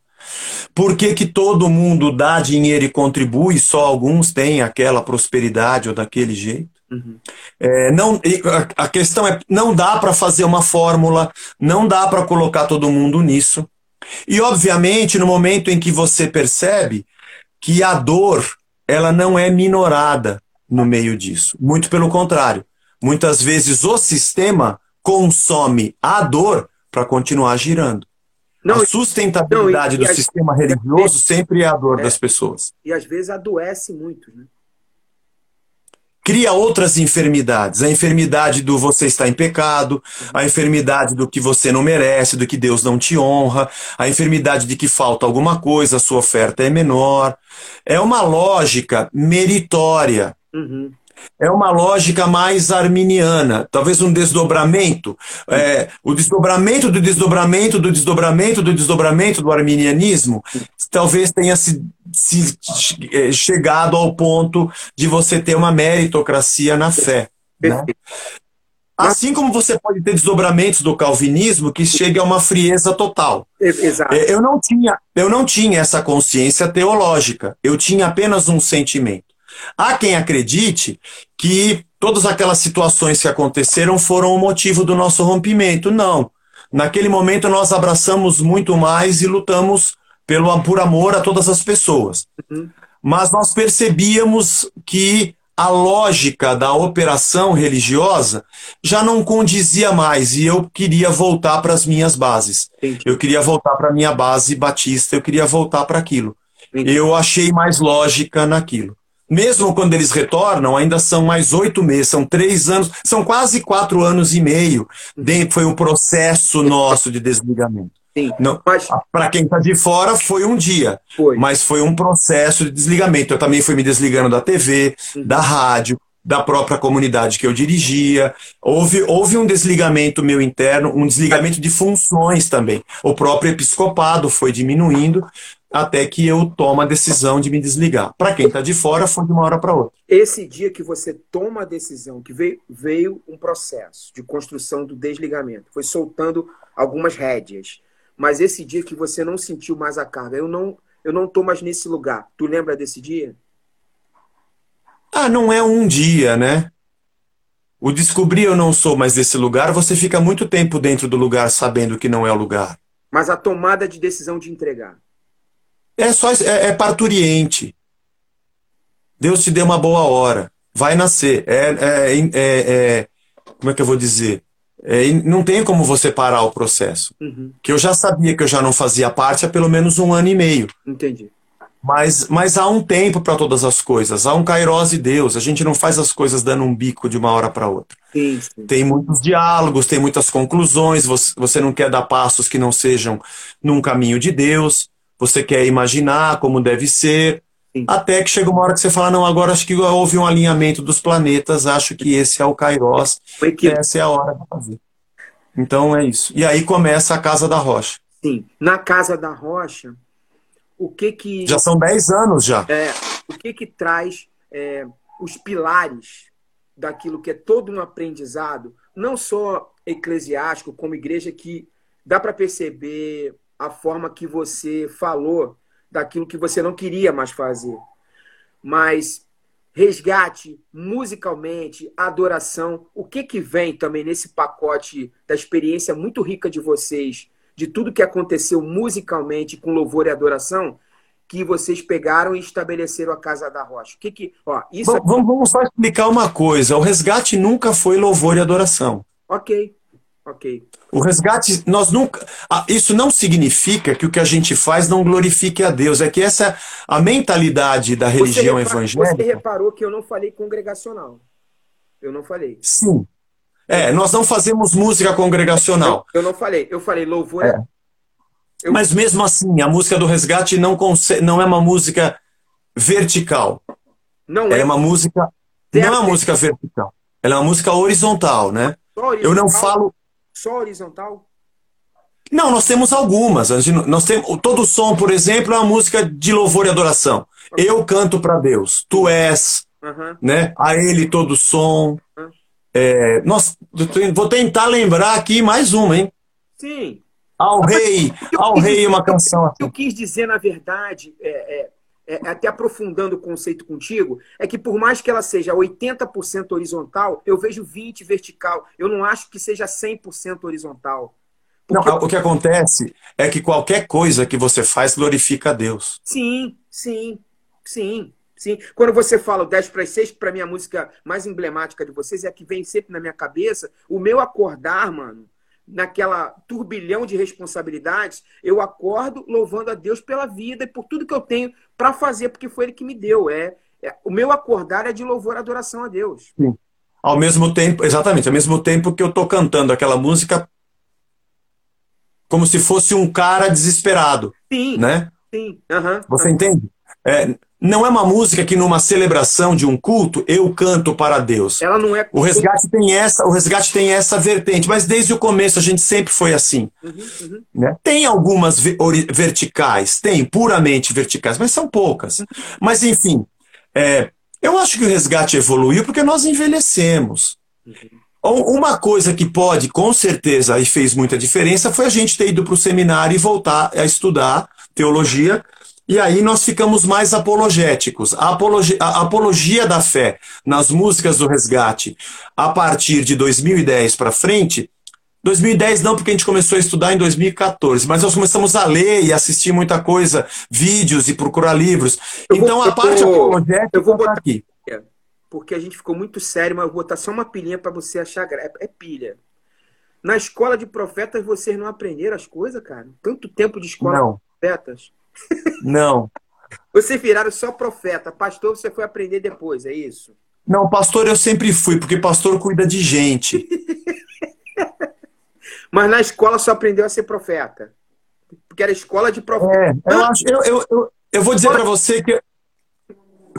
Por que, que todo mundo dá dinheiro e contribui, só alguns têm aquela prosperidade ou daquele jeito? Uhum. É, não, a, a questão é, não dá para fazer uma fórmula, não dá para colocar todo mundo nisso. E, obviamente, no momento em que você percebe que a dor ela não é minorada no meio disso. Muito pelo contrário. Muitas vezes o sistema consome a dor para continuar girando. Não, a sustentabilidade não, e, e do sistema religioso sempre é a dor é, das pessoas. E às vezes adoece muito, né? cria outras enfermidades. A enfermidade do você está em pecado, a enfermidade do que você não merece, do que Deus não te honra, a enfermidade de que falta alguma coisa, a sua oferta é menor. É uma lógica meritória. Uhum. É uma lógica mais arminiana, talvez um desdobramento, é, o desdobramento do desdobramento do desdobramento do desdobramento do arminianismo, talvez tenha se, se é, chegado ao ponto de você ter uma meritocracia na fé. Né? Assim como você pode ter desdobramentos do calvinismo que chega a uma frieza total. Exato. É, eu não tinha, eu não tinha essa consciência teológica. Eu tinha apenas um sentimento. Há quem acredite que todas aquelas situações que aconteceram foram o motivo do nosso rompimento. Não. Naquele momento nós abraçamos muito mais e lutamos pelo por amor a todas as pessoas. Uhum. Mas nós percebíamos que a lógica da operação religiosa já não condizia mais e eu queria voltar para as minhas bases. Entendi. Eu queria voltar para a minha base batista, eu queria voltar para aquilo. Eu achei mais lógica naquilo. Mesmo quando eles retornam, ainda são mais oito meses, são três anos, são quase quatro anos e meio. Foi um processo nosso de desligamento. Sim, mas... Para quem está de fora, foi um dia. Foi. Mas foi um processo de desligamento. Eu também fui me desligando da TV, uhum. da rádio, da própria comunidade que eu dirigia. Houve, houve um desligamento meu interno, um desligamento de funções também. O próprio episcopado foi diminuindo, até que eu tomo a decisão de me desligar. Para quem está de fora, foi de uma hora para outra. Esse dia que você toma a decisão, que veio, veio um processo de construção do desligamento, foi soltando algumas rédeas, mas esse dia que você não sentiu mais a carga, eu não eu não estou mais nesse lugar. Tu lembra desse dia? Ah, não é um dia, né? O descobrir eu não sou mais desse lugar, você fica muito tempo dentro do lugar sabendo que não é o lugar. Mas a tomada de decisão de entregar. É só é, é parturiente. Deus te deu uma boa hora. Vai nascer. É, é, é, é como é que eu vou dizer? É, não tem como você parar o processo. Uhum. Que eu já sabia que eu já não fazia parte há pelo menos um ano e meio. Entendi. Mas, mas há um tempo para todas as coisas, há um kairós de Deus. A gente não faz as coisas dando um bico de uma hora para outra. Sim, sim. Tem muitos diálogos, tem muitas conclusões. Você, você não quer dar passos que não sejam num caminho de Deus você quer imaginar como deve ser, Sim. até que chega uma hora que você fala, não, agora acho que houve um alinhamento dos planetas, acho que esse é o Kairos, que essa é a hora de fazer. Então é isso. E aí começa a Casa da Rocha. Sim. Na Casa da Rocha, o que que... Já são 10 anos já. É, o que que traz é, os pilares daquilo que é todo um aprendizado, não só eclesiástico, como igreja, que dá para perceber a forma que você falou daquilo que você não queria mais fazer. Mas resgate musicalmente, adoração, o que que vem também nesse pacote da experiência muito rica de vocês, de tudo que aconteceu musicalmente com louvor e adoração, que vocês pegaram e estabeleceram a Casa da Rocha. O que que, ó, isso vamos, vamos só explicar uma coisa, o resgate nunca foi louvor e adoração. OK. OK. O resgate, nós nunca. Ah, isso não significa que o que a gente faz não glorifique a Deus. É que essa a mentalidade da religião você evangélica. Você reparou que eu não falei congregacional. Eu não falei. Sim. É, nós não fazemos música congregacional. Eu, eu não falei. Eu falei louvor. É. Eu... Mas mesmo assim, a música do resgate não, não é uma música vertical. Não é é uma música. Não é uma música vertical. Ela é uma música horizontal, né? Eu não falo. Só horizontal? Não, nós temos algumas. Nós temos todo som, por exemplo, é uma música de louvor e adoração. Eu canto para Deus. Tu és, Aham. né? A Ele todo som. Hum. É, nós, vou tentar lembrar aqui mais uma, hein? Sim. Ao Rei, ao Rei, uma canção O que eu assim. quis dizer, na verdade, é, é- é- até aprofundando o conceito contigo, é que por mais que ela seja 80% horizontal, eu vejo 20% vertical. Eu não acho que seja 100% horizontal. Não, Porque- o que acontece é que qualquer coisa que você faz glorifica a Deus. Sim, sim, sim, sim. Quando você fala o 10 para as 6, que para mim é a música mais emblemática de vocês, é a que vem sempre na minha cabeça, o meu acordar, mano, naquela turbilhão de responsabilidades, eu acordo louvando a Deus pela vida e por tudo que eu tenho para fazer, porque foi Ele que me deu. É, é- o meu acordar é de louvor e adoração a Deus. Ao mesmo tempo, exatamente, ao mesmo tempo que eu tô cantando aquela música como se fosse um cara desesperado, Sim, né? sim. aham. Você entende? É, não é uma música que numa celebração de um culto eu canto para Deus. Ela não é. O resgate tem essa, o resgate tem essa vertente, mas desde o começo a gente sempre foi assim. Uhum, uhum. né? Tem algumas verticais, tem puramente verticais, mas são poucas. Mas enfim, é, eu acho que o resgate evoluiu porque nós envelhecemos. Um- Uma coisa que pode, com certeza, e fez muita diferença, foi a gente ter ido para o seminário e voltar a estudar teologia. E aí nós ficamos mais apologéticos. A apologia, a apologia da fé nas músicas do resgate, a partir de 2010 para frente, 2010 não, porque a gente começou a estudar em 2014, mas nós começamos a ler e assistir muita coisa, vídeos e procurar livros. Eu vou- então a eu parte vou- apologética eu vou botar- aqui. porque a gente ficou muito sério, mas eu vou botar só uma pilhinha para você achar. É, é pilha. Na escola de profetas, vocês não aprenderam as coisas, cara? Tanto tempo de escola Não, de profetas. Não. Vocês viraram só profeta. Pastor, você foi aprender depois, é isso? Não, pastor eu sempre fui, porque pastor cuida de gente. Mas na escola só aprendeu a ser profeta. Porque era escola de profeta. É, eu, acho, eu, eu, eu, eu vou dizer para você que,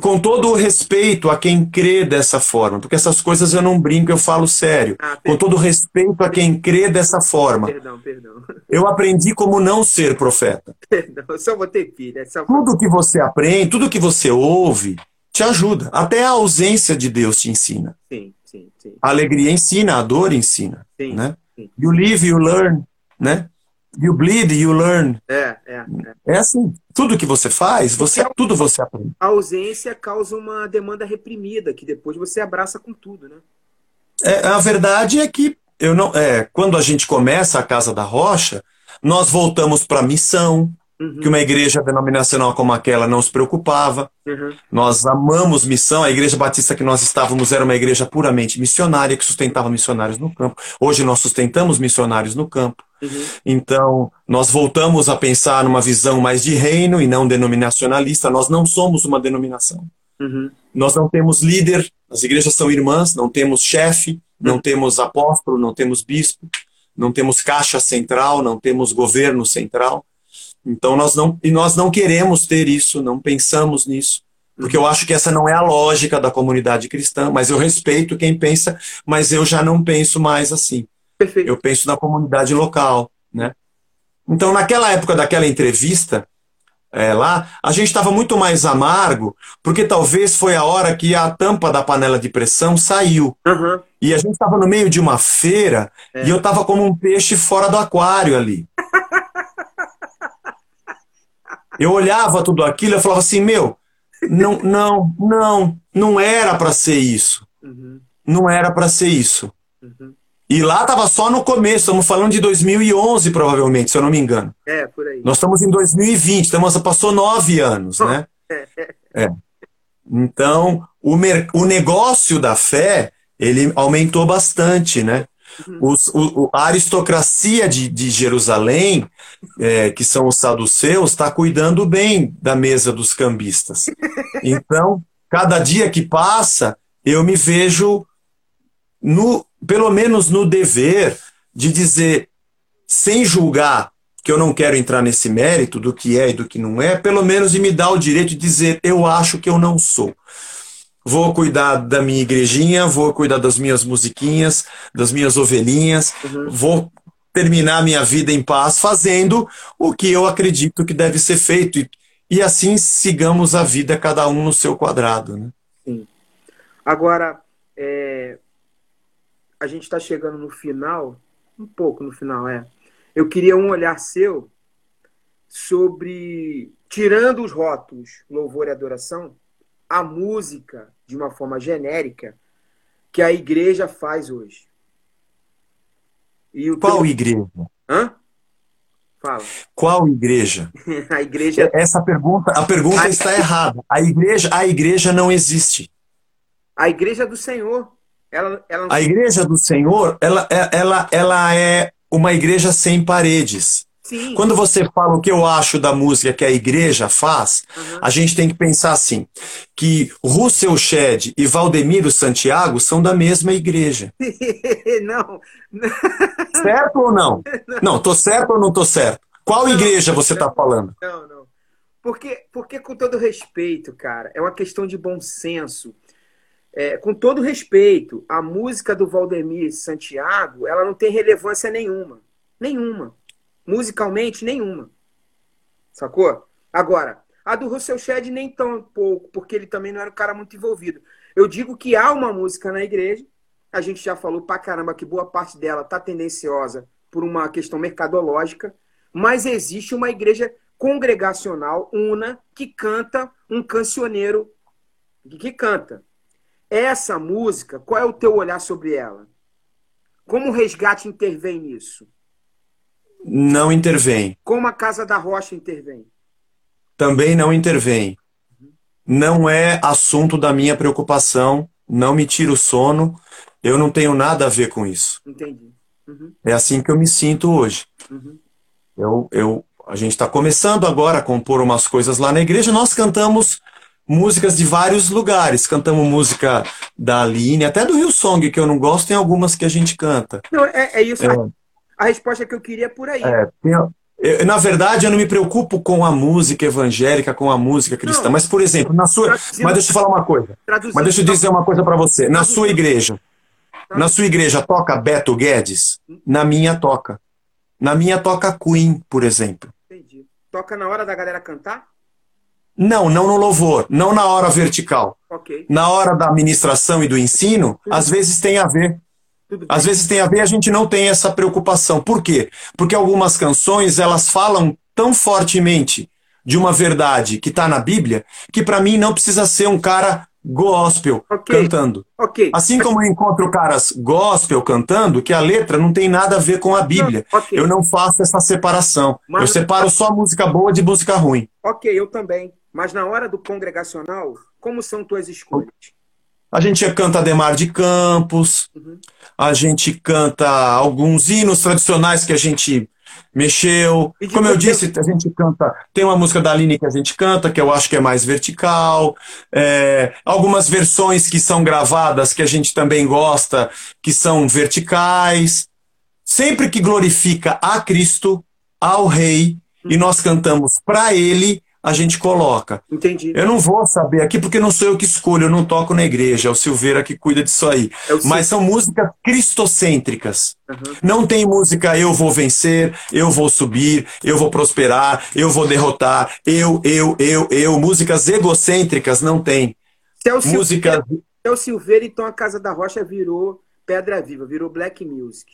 com todo o respeito a quem crê dessa forma, porque essas coisas eu não brinco, eu falo sério. Ah, Com todo o respeito a quem crê dessa forma, perdão, perdão. eu aprendi como não ser profeta. Perdão, eu só botei pilha. é Só... Tudo que você aprende, tudo que você ouve, te ajuda. Até a ausência de Deus te ensina. Sim, sim, sim. A alegria ensina, a dor ensina. Sim, Né? sim. You live, you learn. Né? You bleed, you learn. É, é, é. É assim. Tudo que você faz, você, tudo você aprende. A ausência causa uma demanda reprimida, que depois você abraça com tudo, né? É, a verdade é que eu não, é, quando a gente começa a Casa da Rocha, nós voltamos para a missão, Uhum, que uma igreja denominacional como aquela não se preocupava. uhum, Nós amamos missão. A igreja batista que nós estávamos era uma igreja puramente missionária, que sustentava missionários no campo. Hoje nós sustentamos missionários no campo. uhum. Então, nós voltamos a pensar numa visão mais de reino e não denominacionalista. Nós não somos uma denominação. Uhum. Nós não temos líder, as igrejas são irmãs, não temos chefe, não temos apóstolo, não temos bispo, não temos caixa central, não temos governo central. Então nós não e nós não queremos ter isso, não pensamos nisso, porque eu acho que essa não é a lógica da comunidade cristã, mas eu respeito quem pensa, mas eu já não penso mais assim. Perfeito. Eu penso na comunidade local, né? Então naquela época daquela entrevista, é, lá, a gente estava muito mais amargo, porque talvez foi a hora que a tampa da panela de pressão saiu. Uhum. E a gente estava no meio de uma feira É. e eu estava como um peixe fora do aquário ali. Eu olhava tudo aquilo e falava assim, meu, não, não, não, não era para ser isso. Uhum. Não era para ser isso. Uhum. E lá estava só no começo, estamos falando de 2011 provavelmente, se eu não me engano. É, por aí. Nós estamos em 2020, então nossa, passou nove anos, né? É. Então, o, o negócio da fé, ele aumentou bastante, né? Os- o- a aristocracia de, de Jerusalém, é, que são os saduceus, está cuidando bem da mesa dos cambistas. Então, cada dia que passa, eu me vejo, no, pelo menos no dever, de dizer, sem julgar que eu não quero entrar nesse mérito do que é e do que não é, pelo menos e me dá o direito de dizer eu acho que eu não sou. Vou cuidar da minha igrejinha, vou cuidar das minhas musiquinhas, das minhas ovelhinhas, uhum. vou terminar minha vida em paz fazendo o que eu acredito que deve ser feito. E, e assim sigamos a vida, cada um no seu quadrado. Né? Sim. Agora, é, a gente está chegando no final, um pouco no final, é. Eu queria um olhar seu sobre, tirando os rótulos louvor e adoração, a música, de uma forma genérica, que a igreja faz hoje. Qual teu... igreja? Hã? Fala. Qual igreja? a igreja. Essa pergunta, a pergunta a... está errada. A igreja, a igreja não existe. A igreja do Senhor. Ela, ela... A igreja do Senhor, ela, é, ela, ela é uma igreja sem paredes. Sim. Quando você fala o que eu acho da música que a igreja faz, uhum. a gente tem que pensar assim, que Russell Shedd e Valdemiro Santiago são da mesma igreja. não. Certo ou não? não? Não, tô certo ou não tô certo? Qual não, igreja você está falando? Não, não. Porque, porque, com todo respeito, cara, é uma questão de bom senso. É, com todo respeito, a música do Valdemir Santiago, ela não tem relevância nenhuma. Nenhuma. Musicalmente, nenhuma. Sacou? Agora, a do Russell Shedd nem tão pouco, porque ele também não era um cara muito envolvido. Eu digo que há uma música na igreja, a gente já falou pra caramba que boa parte dela tá tendenciosa por uma questão mercadológica, mas existe uma igreja congregacional, una, que canta um cancioneiro que canta. Essa música, qual é o teu olhar sobre ela? Como o resgate intervém nisso? Não intervém. Como a Casa da Rocha intervém? Também não intervém. Não é assunto da minha preocupação, não me tira o sono, eu não tenho nada a ver com isso. Entendi. Uhum. É assim que eu me sinto hoje. Uhum. Eu, eu, a gente está começando agora a compor umas coisas lá na igreja, nós cantamos músicas de vários lugares. Cantamos música da Aline, até do Rio Song, que eu não gosto, tem algumas que a gente canta. Não, é, é isso. É. A resposta que eu queria é por aí. É, eu, na verdade, eu não me preocupo com a música evangélica, com a música cristã. Não, mas, por exemplo, na sua. Mas deixa eu falar uma coisa. Mas deixa eu dizer uma coisa para você. Na sua igreja, na sua igreja toca Beto Guedes? Na minha toca. Na minha toca Queen, por exemplo. Entendi. Toca na hora da galera cantar? Não, não no louvor, não na hora vertical. Okay. Na hora da administração e do ensino, às vezes tem a ver. Às vezes tem a ver, a gente não tem essa preocupação. Por quê? Porque algumas canções elas falam tão fortemente de uma verdade que está na Bíblia que para mim não precisa ser um cara gospel okay. cantando. Okay. Assim como eu encontro caras gospel cantando, que a letra não tem nada a ver com a Bíblia. Não, okay. Eu não faço essa separação. Mas... Eu separo só música boa de música ruim. Ok, eu também. Mas na hora do congregacional, como são tuas escolhas? A gente canta Demar de Campos, uhum. a gente canta alguns hinos tradicionais que a gente mexeu. Como eu disse, a gente canta. Tem uma música da Aline que a gente canta, que eu acho que é mais vertical. É, algumas versões que são gravadas, que a gente também gosta, que são verticais. Sempre que glorifica a Cristo, ao Rei, uhum. e nós cantamos para Ele, a gente coloca. Entendi. Eu não vou saber aqui porque não sou eu que escolho, eu não toco na igreja, é o Silveira que cuida disso aí. É Mas são músicas cristocêntricas. Uhum. Não tem música eu vou vencer, eu vou subir, eu vou prosperar, eu vou derrotar, eu, eu, eu, eu. Músicas egocêntricas não tem. Até o Música... O Silveira, então a Casa da Rocha virou Pedra Viva, virou Black Music.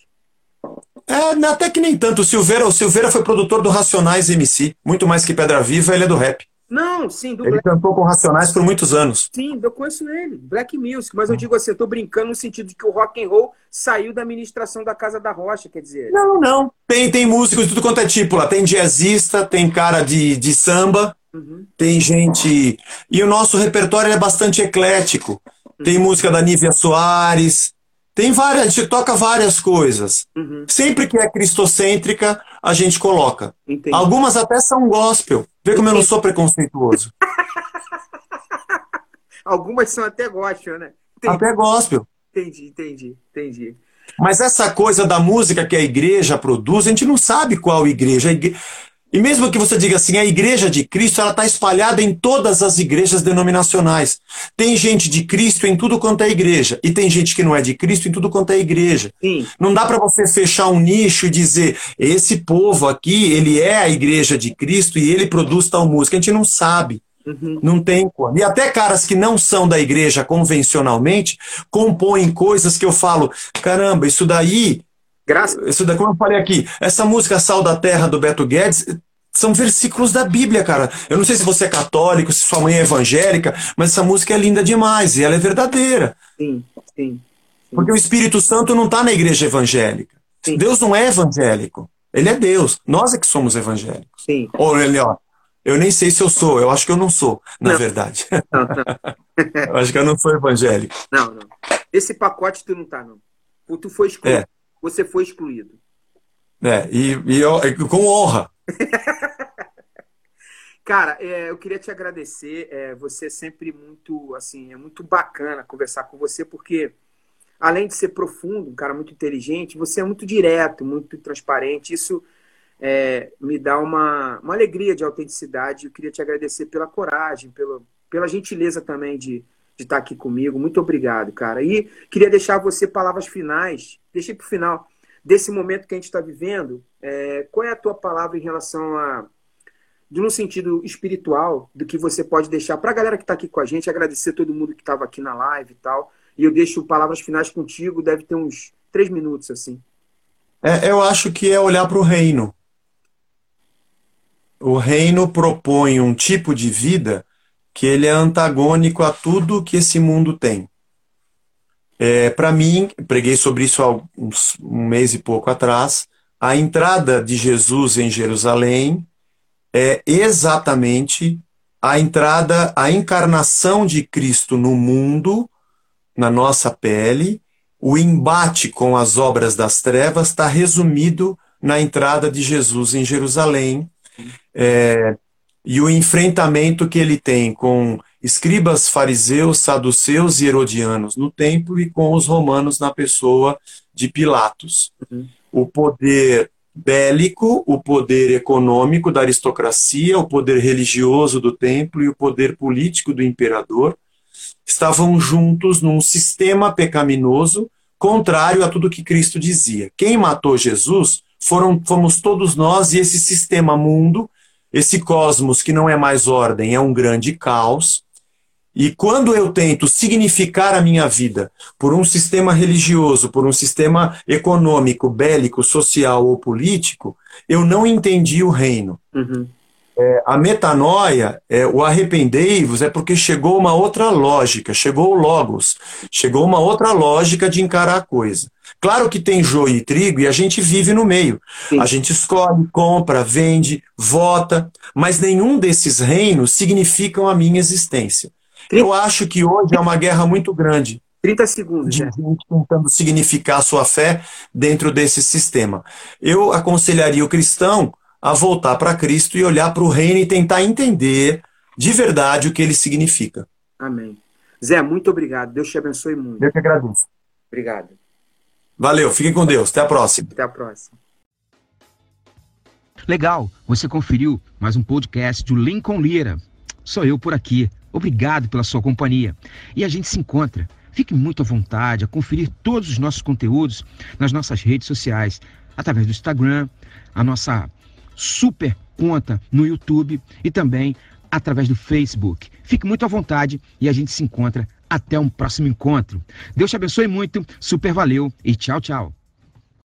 É, até que nem tanto. O Silveira, o Silveira foi produtor do Racionais MC, muito mais que Pedra Viva, ele é do rap. Não, sim, do Ele Black... cantou com Racionais por muitos anos. Sim, eu conheço ele, Black Music, mas eu digo assim, eu tô brincando no sentido de que o rock and roll saiu da administração da Casa da Rocha, quer dizer. Não, não. Tem, tem músicos de tudo quanto é tipo lá. Tem jazzista, tem cara de, de samba, uhum. tem gente. E o nosso repertório é bastante eclético. Uhum. Tem música da Nívia Soares, tem várias, a gente toca várias coisas. Uhum. Sempre que é cristocêntrica, a gente coloca. Entendi. Algumas até são gospel. Vê como Entendi. eu não sou preconceituoso. Algumas são até gospel, né? Entendi. Até gospel. Entendi, entendi, entendi. Mas essa coisa da música que a igreja produz, a gente não sabe qual igreja. E mesmo que você diga assim, a igreja de Cristo, ela está espalhada em todas as igrejas denominacionais. Tem gente de Cristo em tudo quanto é igreja. E tem gente que não é de Cristo em tudo quanto é igreja. Sim. Não dá para você fechar um nicho e dizer, esse povo aqui, ele é a igreja de Cristo e ele produz tal música. A gente não sabe. Uhum. Não tem como. E até caras que não são da igreja convencionalmente compõem coisas que eu falo, caramba, isso daí Graças. Isso daí, como eu falei aqui, essa música Sal da Terra do Beto Guedes são versículos da Bíblia, cara. Eu não sei se você é católico, se sua mãe é evangélica, mas essa música é linda demais e ela é verdadeira. Sim, sim. sim. Porque o Espírito Santo não está na igreja evangélica. Sim. Deus não é evangélico. Ele é Deus. Nós é que somos evangélicos. Sim. Ou ele, ó, eu nem sei se eu sou, eu acho que eu não sou, na não. verdade. Não, não. eu acho que eu não sou evangélico. Não, não. Esse pacote tu não tá, não. Tu foi excluído. É você foi excluído. É, e, e eu, com honra. Cara, é, eu queria te agradecer. É, você é sempre muito, assim, é muito bacana conversar com você, porque além de ser profundo, um cara muito inteligente, você é muito direto, muito transparente. Isso é, me dá uma, uma alegria de autenticidade. Eu queria te agradecer pela coragem, pela, pela gentileza também de, de estar aqui comigo. Muito obrigado, cara. E queria deixar você palavras finais. Deixei para o final desse momento que a gente está vivendo. É, qual é a tua palavra em relação a, de um sentido espiritual, do que você pode deixar para a galera que está aqui com a gente, agradecer todo mundo que estava aqui na live e tal. E eu deixo palavras finais contigo, deve ter uns três minutos assim. É, eu acho que é olhar para o reino. O reino propõe um tipo de vida que ele é antagônico a tudo que esse mundo tem. É, Para mim, preguei sobre isso há uns, um mês e pouco atrás, a entrada de Jesus em Jerusalém é exatamente a entrada, a encarnação de Cristo no mundo, na nossa pele, o embate com as obras das trevas está resumido na entrada de Jesus em Jerusalém. É, e o enfrentamento que ele tem com escribas, fariseus, saduceus e herodianos no templo e com os romanos na pessoa de Pilatos. Uhum. O poder bélico, o poder econômico da aristocracia, o poder religioso do templo e o poder político do imperador estavam juntos num sistema pecaminoso contrário a tudo que Cristo dizia. Quem matou Jesus foram fomos todos nós e esse sistema mundo esse cosmos que não é mais ordem é um grande caos. E quando eu tento significar a minha vida por um sistema religioso, por um sistema econômico, bélico, social ou político, eu não entendi o reino. Uhum. É, a metanoia, é, o arrependei-vos, é porque chegou uma outra lógica, chegou o logos, chegou uma outra lógica de encarar a coisa. Claro que tem joio e trigo e a gente vive no meio. Sim. A gente escolhe, compra, vende, vota, mas nenhum desses reinos significam a minha existência. Eu acho que hoje é uma guerra muito grande. 30 segundos. De gente tentando significar a sua fé dentro desse sistema. Eu aconselharia o cristão a voltar para Cristo e olhar para o reino e tentar entender de verdade o que ele significa. Amém. Zé, muito obrigado. Deus te abençoe muito. Eu que agradeço. Obrigado. Valeu, fiquem com Deus. Até a próxima. Até a próxima. Legal, você conferiu mais um podcast do Lincoln Lira. Sou eu por aqui. Obrigado pela sua companhia. E a gente se encontra. Fique muito à vontade a conferir todos os nossos conteúdos nas nossas redes sociais, através do Instagram, a nossa super conta no YouTube e também através do Facebook. Fique muito à vontade e a gente se encontra até um próximo encontro. Deus te abençoe muito, super valeu e tchau, tchau.